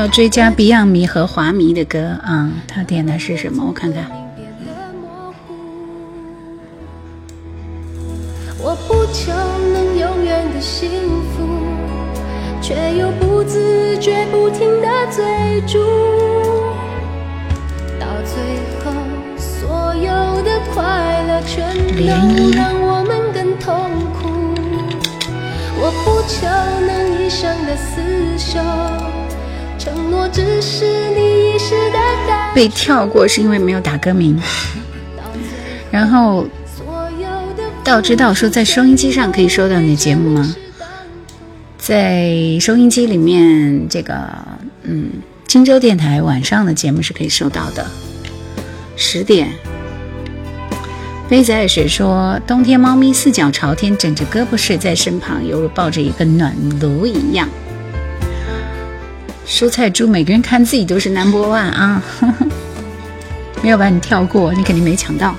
要追加 Beyond 迷和华迷的歌啊，他点的是什么？我看看。被跳过是因为没有打歌名。然后道知道说在收音机上可以收到你的节目吗？在收音机里面，这个嗯，荆州电台晚上的节目是可以收到的，十点。杯子爱水说，冬天猫咪四脚朝天，枕着胳膊睡在身旁，犹如抱着一个暖炉一样。蔬菜猪，每个人看自己都是 number one 啊，(laughs) 没有把你跳过，你肯定没抢到。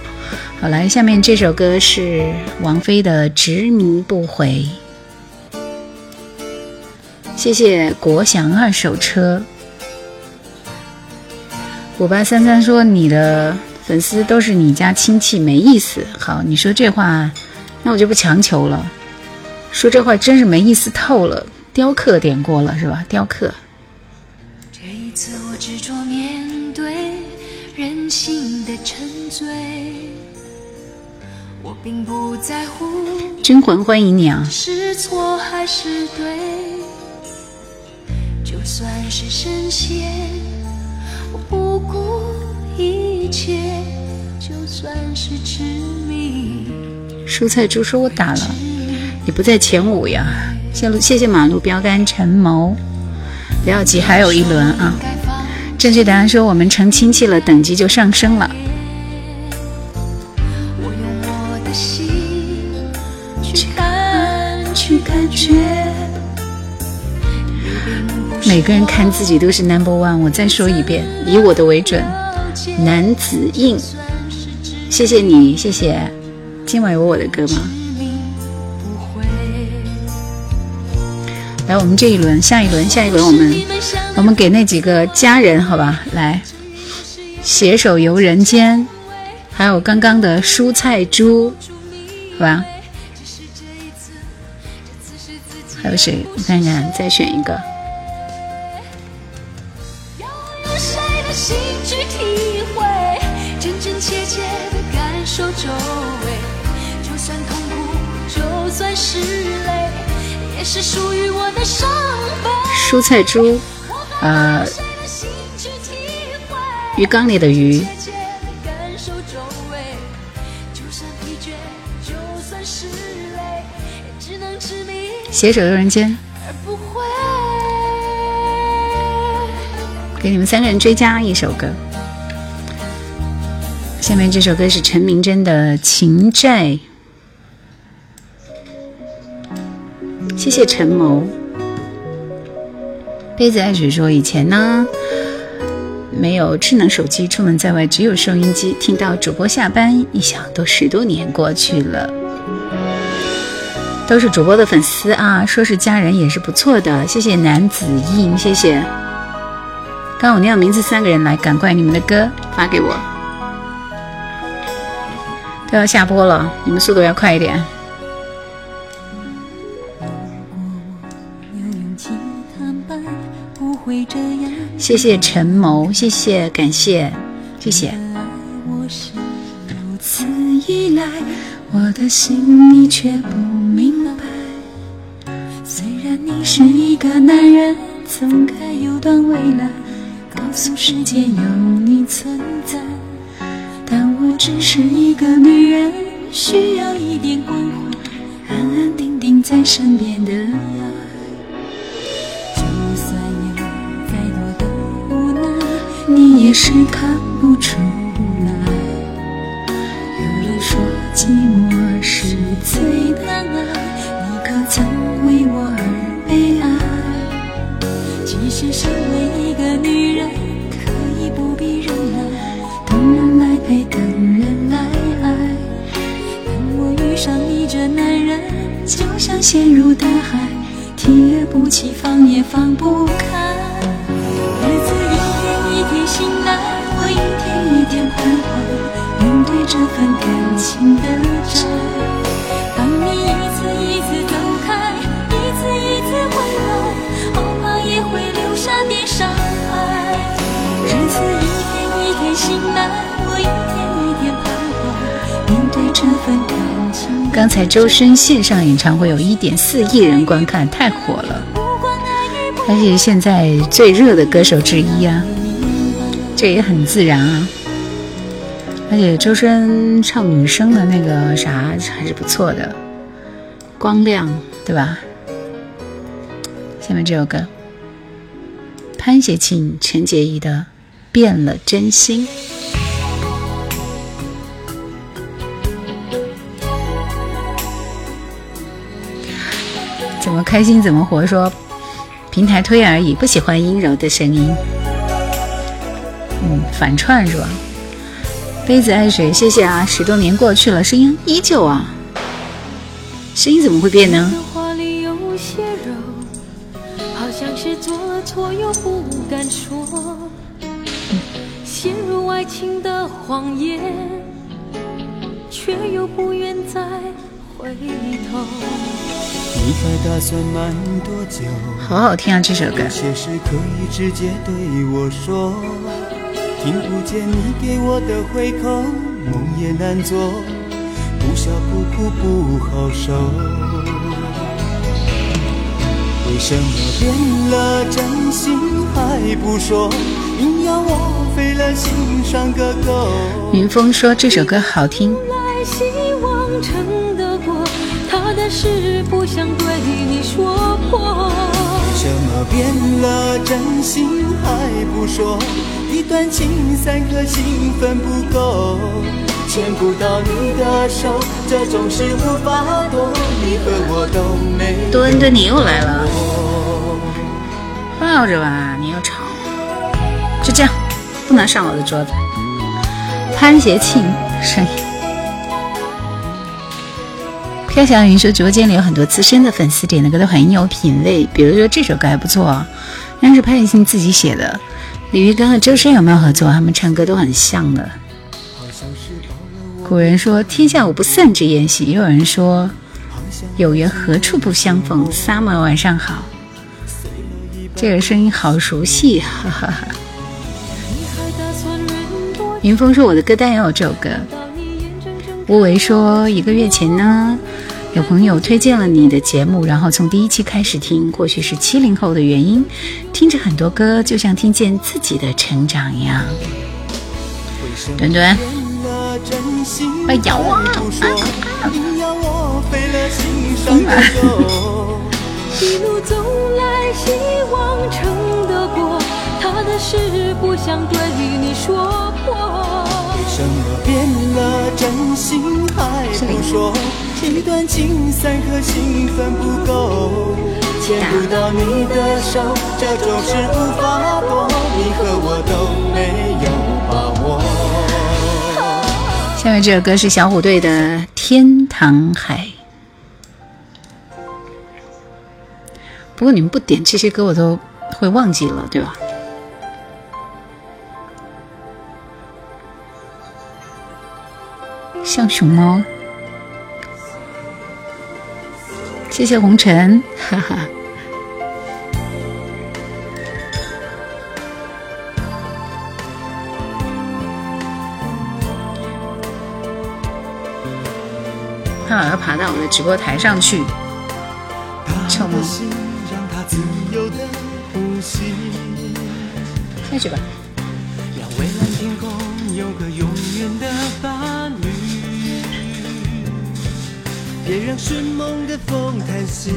好，来，下面这首歌是王菲的《执迷不悔》。谢谢国祥二手车，五八三三说你的粉丝都是你家亲戚，没意思。好，你说这话，那我就不强求了。说这话真是没意思透了。雕刻点过了是吧？雕刻。并不在乎。军魂欢迎你啊！是错还是对？就算是神仙，我不顾一切；就算是痴迷。蔬菜猪说：“我打了，你不在前五呀。”谢路，谢谢马路标杆陈谋，不要急，还有一轮啊。正确答案说：“我们成亲戚了，等级就上升了。”每个人看自己都是 number one。我再说一遍，以我的为准。男子硬，谢谢你，谢谢。今晚有我的歌吗？来，我们这一轮，下一轮，下一轮，我们我们给那几个家人，好吧？来，携手游人间，还有刚刚的蔬菜猪，好吧？还有谁？我看看，再选一个。蔬菜猪，呃，鱼缸里的鱼。携手游人间，给你们三个人追加一首歌。下面这首歌是陈明真的《情债》。谢谢陈谋。杯子爱水说：“以前呢，没有智能手机，出门在外只有收音机，听到主播下班，一想都十多年过去了。都是主播的粉丝啊，说是家人也是不错的。谢谢男子印，谢谢。刚我念名字，三个人来，赶快你们的歌发给我。都要下播了，你们速度要快一点。”谢谢陈谋，谢谢感谢，谢谢。如此依赖，我的心你却不明白。虽然你是一个男人，总该有段未来，告诉世界有你存在。但我只是一个女人，需要一点关怀，安安定定在身边的。你也是看不出来。有人说寂寞是最难挨，你可曾为我而悲哀？其实身为一个女人，可以不必忍耐，等人来陪，等人来爱。当我遇上你这男人，就像陷入大海，提不起，放也放不开。一天一面对这份感情的债。当你一次一次走开，一次一次回来，恐怕也会留下点伤害。日子一天一天醒来，我一天一天徘徊，面对这刚才周深线上演唱会有一点四亿人观看，太火了，他是现在最热的歌手之一啊，这也很自然啊。而且周深唱女生的那个啥还是不错的，光亮，对吧？下面这首歌，潘协庆、陈洁仪的《变了真心》。怎么开心怎么活？说平台推而已，不喜欢阴柔的声音。嗯，反串是吧？杯子爱水，谢谢啊！十多年过去了，声音依旧啊。声音怎么会变呢？陷入爱情的谎言，却又不愿再回头。你还打算瞒多久？好好听啊，这首歌。有些事可以直接对我说，听不见你给我的回扣，梦也难做，不笑不哭不好受。为什么变了真心还不说，硬要我费了心上个够？云峰说这首歌好听。他的事不想对你说破，为什么变了真心还不说？一段情三颗心分不够，牵不到你的手，这种事无法躲，你和我都没。墩墩，你又来了，抱着吧，你又吵，就这样，不能上我的桌子。潘协庆声音。飘小云说：“直播间里有很多资深的粉丝，点的歌都很有品味。比如说这首歌还不错，那是潘越庆自己写的。李玉刚和周深有没有合作？他们唱歌都很像的。古人说天下无不散之宴席，也有人说有缘何处不相逢。Summer 晚上好，这个声音好熟悉，哈哈哈。云峰说我的歌单也有这首歌。”吴为说：“一个月前呢，有朋友推荐了你的节目，然后从第一期开始听，或许是七零后的原因，听着很多歌，就像听见自己的成长一样。”墩墩，哎呀，我什么变了真心还不说？一段情三颗心分不够，牵不到你的手，这种事无法躲，你和我都没有把握。下面这首歌是小虎队的《天堂海》，不过你们不点这些歌，我都会忘记了，对吧？像熊猫，谢谢红尘，哈哈。他好像爬到我的直播台上去，臭猫。下去吧。别让寻梦的风叹息，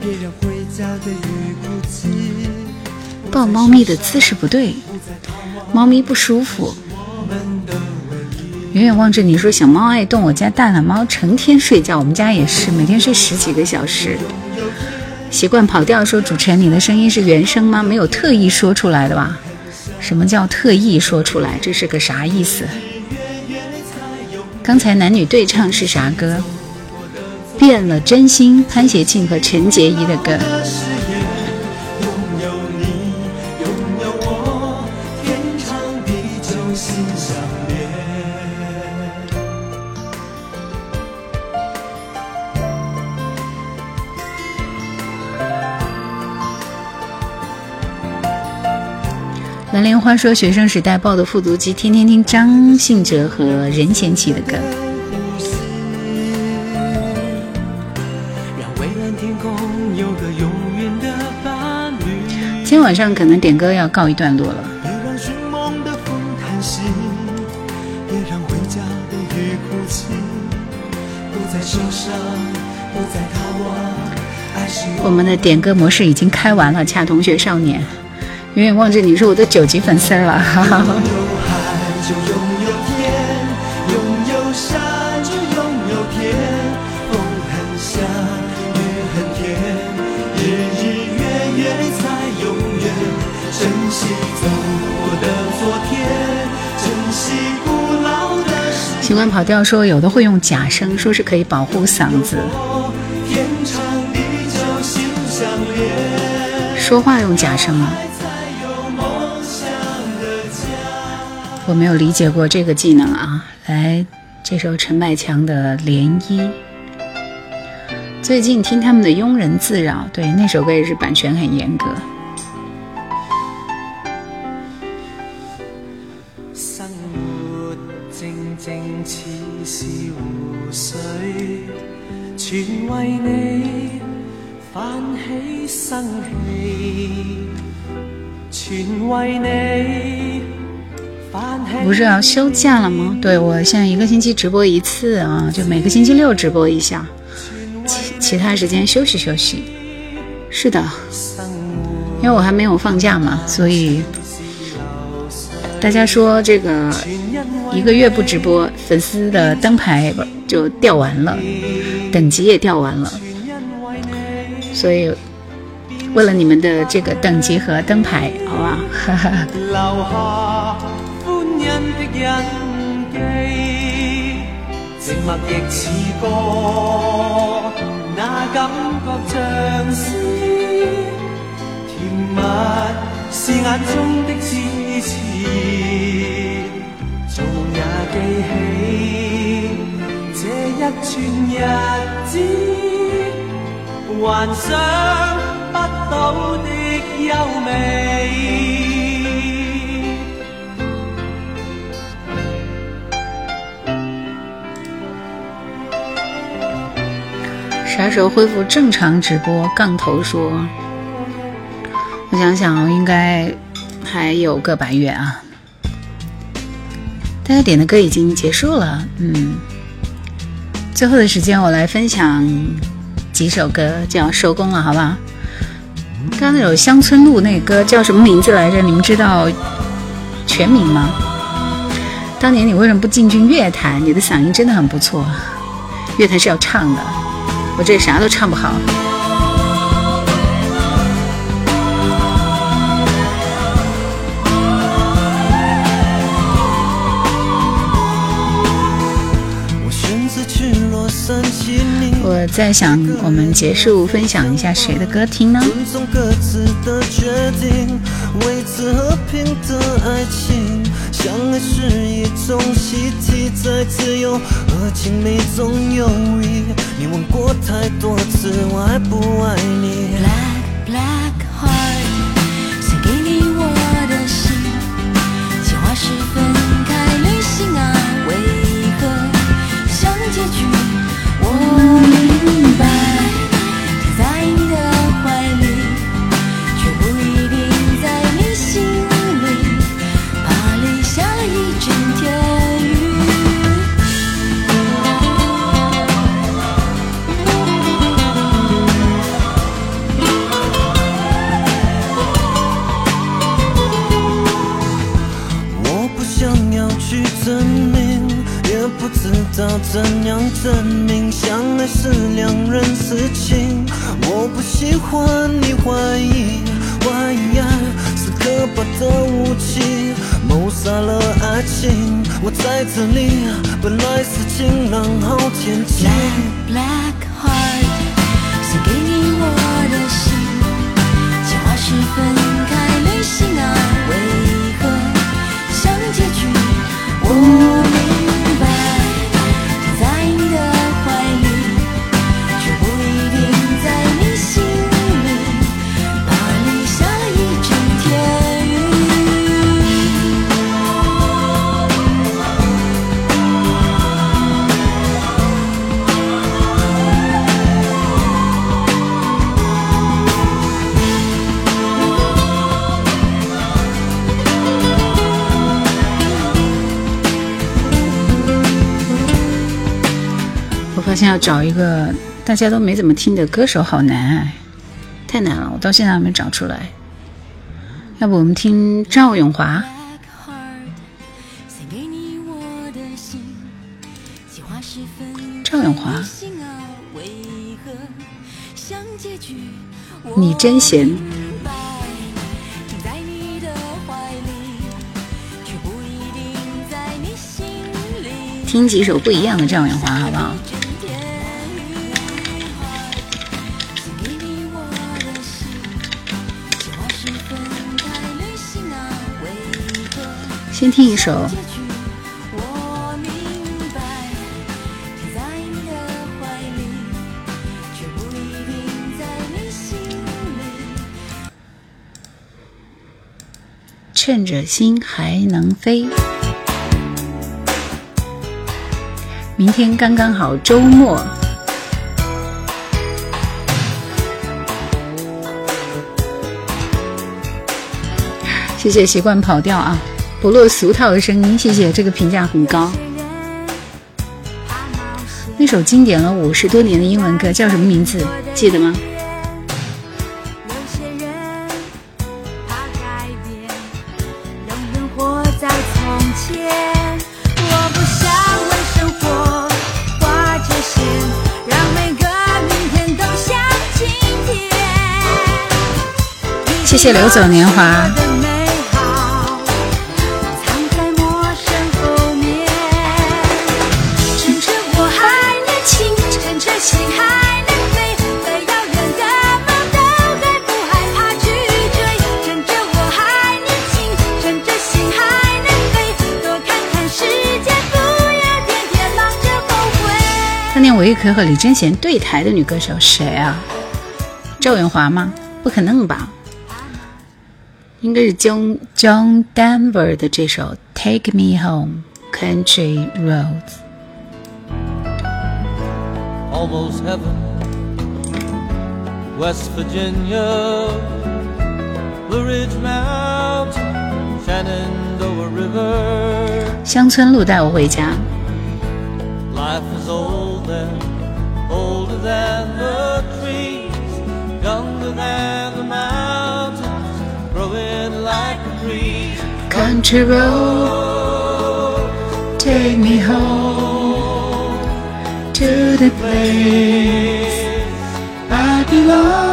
别让回家的雨哭泣。抱猫咪的姿势不对，猫咪不舒服。远远望着你说小猫爱动，我家大懒猫成天睡觉，我们家也是每天睡十几个小时，习惯跑调。说主持人，你的声音是原声吗？没有特意说出来的吧？什么叫特意说出来？这是个啥意思？刚才男女对唱是啥歌？变了真心，潘协庆和陈洁仪的歌。蓝莲花说，学生时代抱的复读机，天天听张信哲和任贤齐的歌。晚上可能点歌要告一段落了。我。们的点歌模式已经开完了，恰同学少年，远远望着你是我的九级粉丝了，哈 (laughs) 哈的时习惯跑调说有的会用假声，说是可以保护嗓子，说话用假声吗？我没有理解过这个技能啊。来，这首陈百强的《涟漪》，最近听他们的《庸人自扰》，对那首歌也是版权很严格。休假了吗？对我现在一个星期直播一次啊，就每个星期六直播一下，其其他时间休息休息。是的，因为我还没有放假嘛，所以大家说这个一个月不直播，粉丝的灯牌就掉完了，等级也掉完了，所以为了你们的这个等级和灯牌，好吧，的印記，靜默亦似歌，那感覺像詩，甜蜜是眼中的支持，縱也記起這一串日子，幻想不到的優美。啥时候恢复正常直播？杠头说，我想想，应该还有个把月啊。大家点的歌已经结束了，嗯，最后的时间我来分享几首歌，就要收工了，好不好？刚刚那首《乡村路》那歌叫什么名字来着？你们知道全名吗？当年你为什么不进军乐坛？你的嗓音真的很不错，乐坛是要唱的。我这啥都唱不好。我在想，我们结束分享一下谁的歌听呢？遵从各自的决定，维持和平的爱情。相爱是一种习题，在自由和亲密中游移。你问过太多次，我爱不爱你？现在要找一个大家都没怎么听的歌手好难哎，太难了，我到现在还没找出来。要不我们听赵咏华？赵咏华，你真闲。听几首不一样的赵咏华，好不好？先听一首。趁着心还能飞，明天刚刚好周末。谢谢习惯跑调啊，不落俗套的声音，谢谢这个评价很高。那首经典了五十多年的英文歌叫什么名字？记得吗？谢流走年华。当年韦可和李贞贤对台的女歌手谁啊？赵咏华吗？不可能吧！应该是 John John Denver 的这首《Take Me Home, Country Roads》。Almost heaven, West Virginia, Blue Ridge Mountain, Shenandoah River。乡村路带我回家。Life is old than the trees, younger than the mountains. Country road, take me home to the place I belong.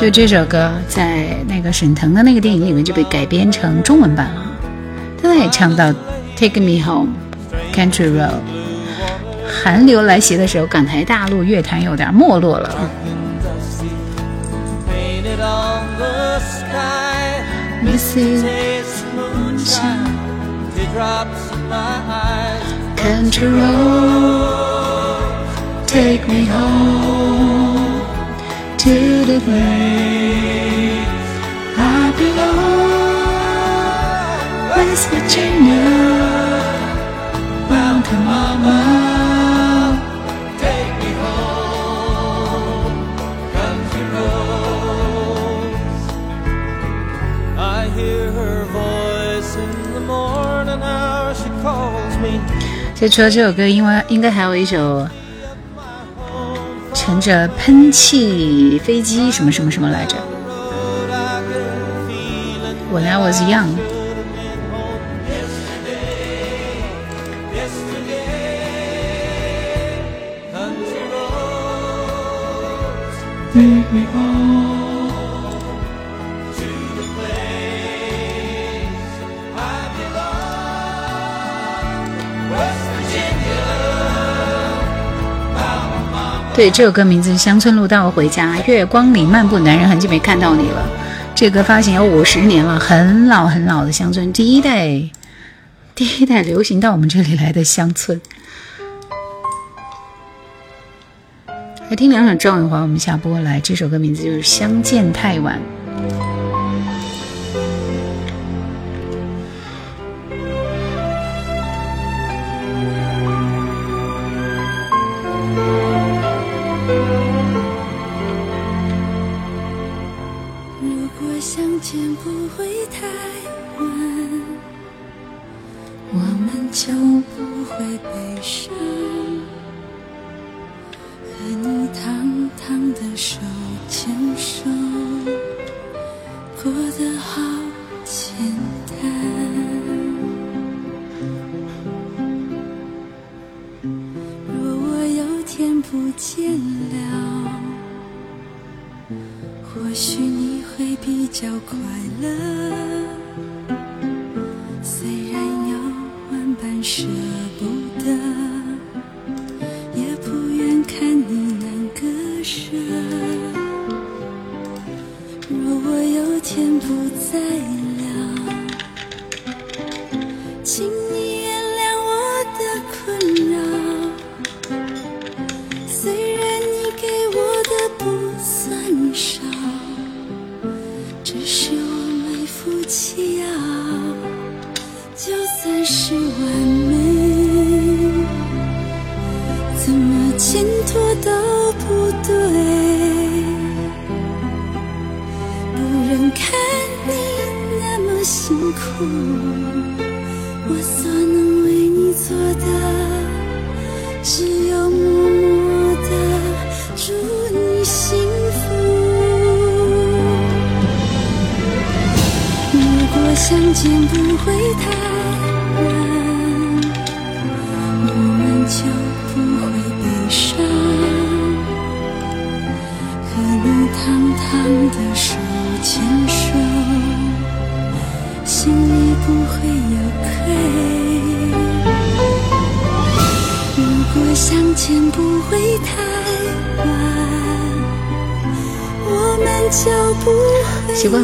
就这首歌，在那个沈腾的那个电影里面就被改编成中文版了。他也唱到 “Take me home, country road”。寒流来袭的时候，港台大陆乐坛有点没落了。Country road, take me home. To the place I belong, West Virginia, Mountain Mama. Take me home, country roads. I hear her voice in the morning hour, she calls me. 这除了这首歌，应该应该还有一首乘着喷气飞机，什么什么什么来着？When I was young。对，这首歌名字是《乡村路带我回家》，月光里漫步，男人很久没看到你了。这歌发行有五十年了，很老很老的乡村，第一代，第一代流行到我们这里来的乡村。来听两首赵咏华，我们下播来。这首歌名字就是《相见太晚》。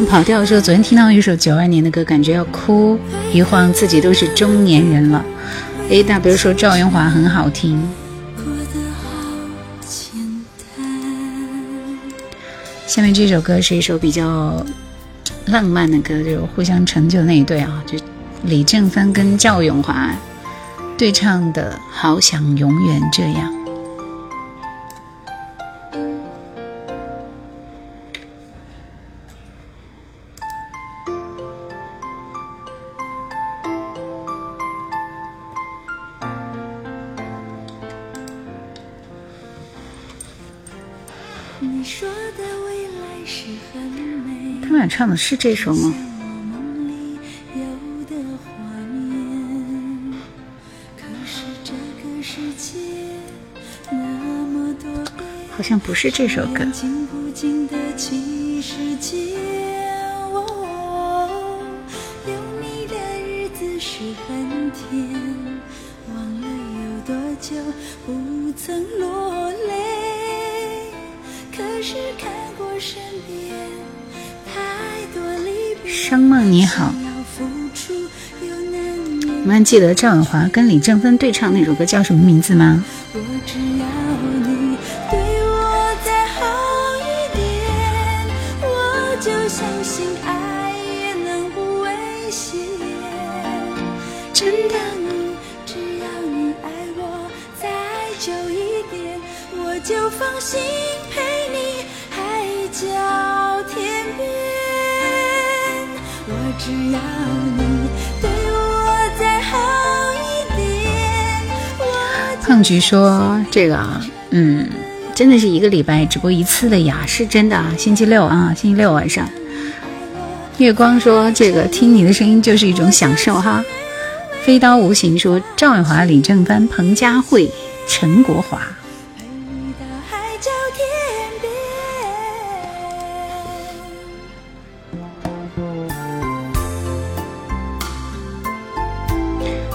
跑调的时候，昨天听到一首九二年的歌，感觉要哭，一晃自己都是中年人了。A W 说赵元华很好听，下面这首歌是一首比较浪漫的歌，就是互相成就那一对啊，就李正帆跟赵咏华对唱的《好想永远这样》。是这首吗？我梦里有的画面。可是这个世界那么多变，好像不是这首歌。经不经得起时间。哦，有你的日子是很甜，忘了有多久不曾落张，梦你好你们还记得赵咏华跟李正芬对唱那首歌叫什么名字吗？胖菊说：“这个啊，嗯，真的是一个礼拜直播一次的呀，是真的啊。星期六啊，星期六晚上。”月光说：“这个听你的声音就是一种享受哈。”飞刀无形说：“赵伟华、李正帆、彭佳慧、陈国华。”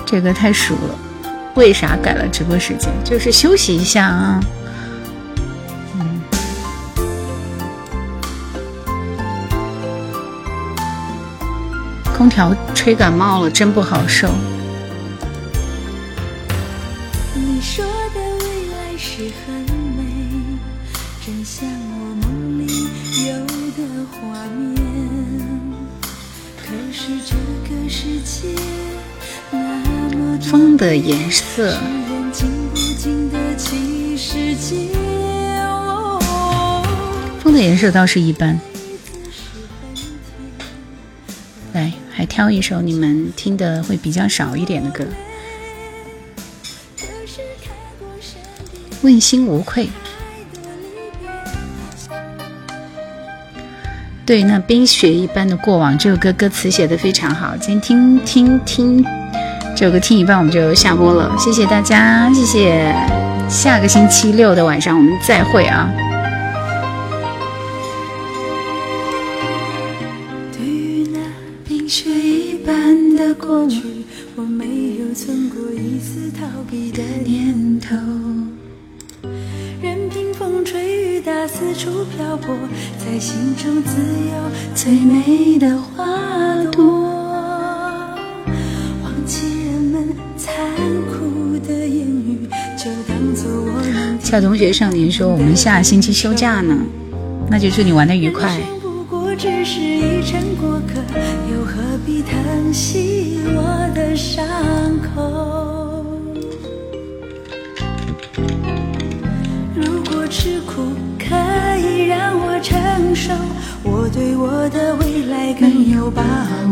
这个太熟了，为啥改了直播时间？就是休息一下啊。嗯，空调吹感冒了，真不好受。你说的未来是很美，真像我梦里有的画面。可是这个世界风的颜色风的颜色倒是一般。来，还挑一首你们听的会比较少一点的歌。问心无愧。对，那冰雪一般的过往，这首歌歌词写的非常好，今天听听听。这首歌听一半我们就下播了，谢谢大家，谢谢。下个星期六的晚上我们再会啊。对于那冰雪一般的过去，我没有存过一丝逃避的念头。任凭风吹雨打，四处漂泊，在心中自有最美的花朵。小同学少年说我们下星期休假呢，那就祝你玩的愉快。人生不过只是一场过客，又何必疼惜我的伤口？如果吃苦可以让我承受，我对我的未来更有把握。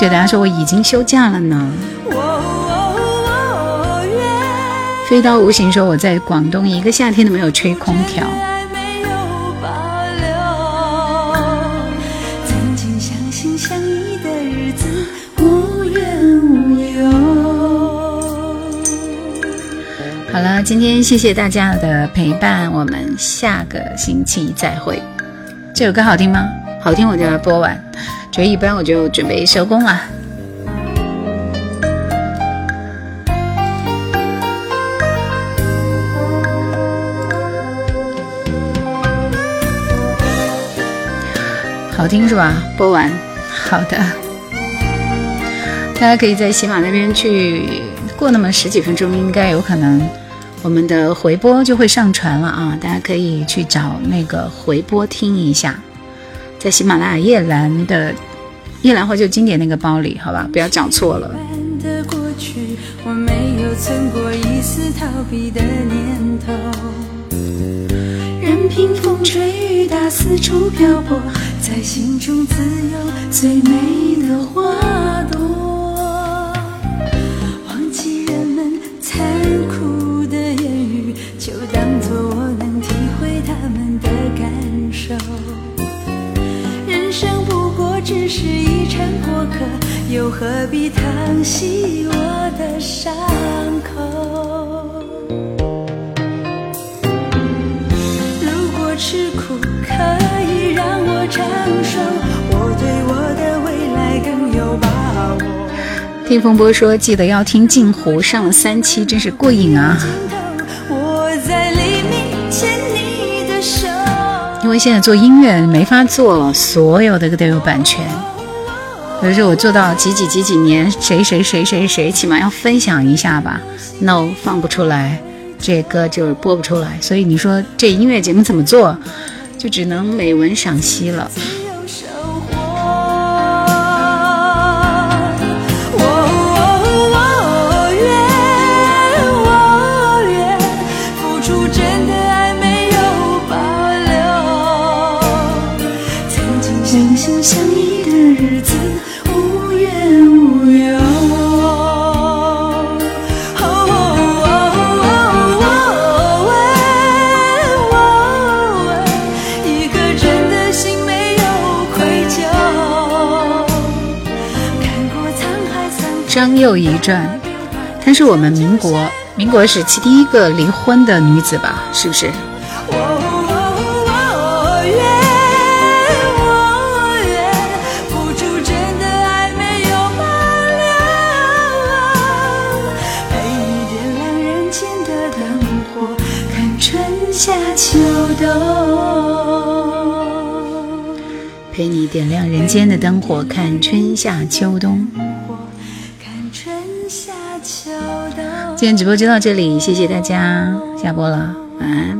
正确答案说我已经休假了呢。飞刀无形说我在广东一个夏天都没有吹空调。好了，今天谢谢大家的陪伴，我们下个星期再会。这首歌好听吗？好听我就要播完，觉得一般我就准备收工了。好听是吧？播完，好的。大家可以在喜马那边去过那么十几分钟，应该有可能我们的回播就会上传了啊！大家可以去找那个回播听一下，在喜马拉雅夜兰的夜兰花就经典那个包里，好吧，不要讲错了。的过去，我没有存过一丝逃避的念头。任凭风吹雨打，四处漂泊，在心中自由最美的花是一场过客，又何必疼惜我的伤口？如果吃苦可以让我承受，我对我的未来更有把握。听风波说，记得要听镜湖，上了三期，真是过瘾啊！因为现在做音乐没法做了，所有的歌都有版权。比如说我做到几几几几年，谁谁谁谁谁，起码要分享一下吧。No，放不出来，这歌就是播不出来。所以你说这音乐节目怎么做？就只能美文赏析了。又一转，她是我们民国民国时期第一个离婚的女子吧？是不是？我愿，我愿，付出真的爱没有保留，陪你点亮人间的灯火，看春夏秋冬。今天直播就到这里，谢谢大家，下播了，晚安。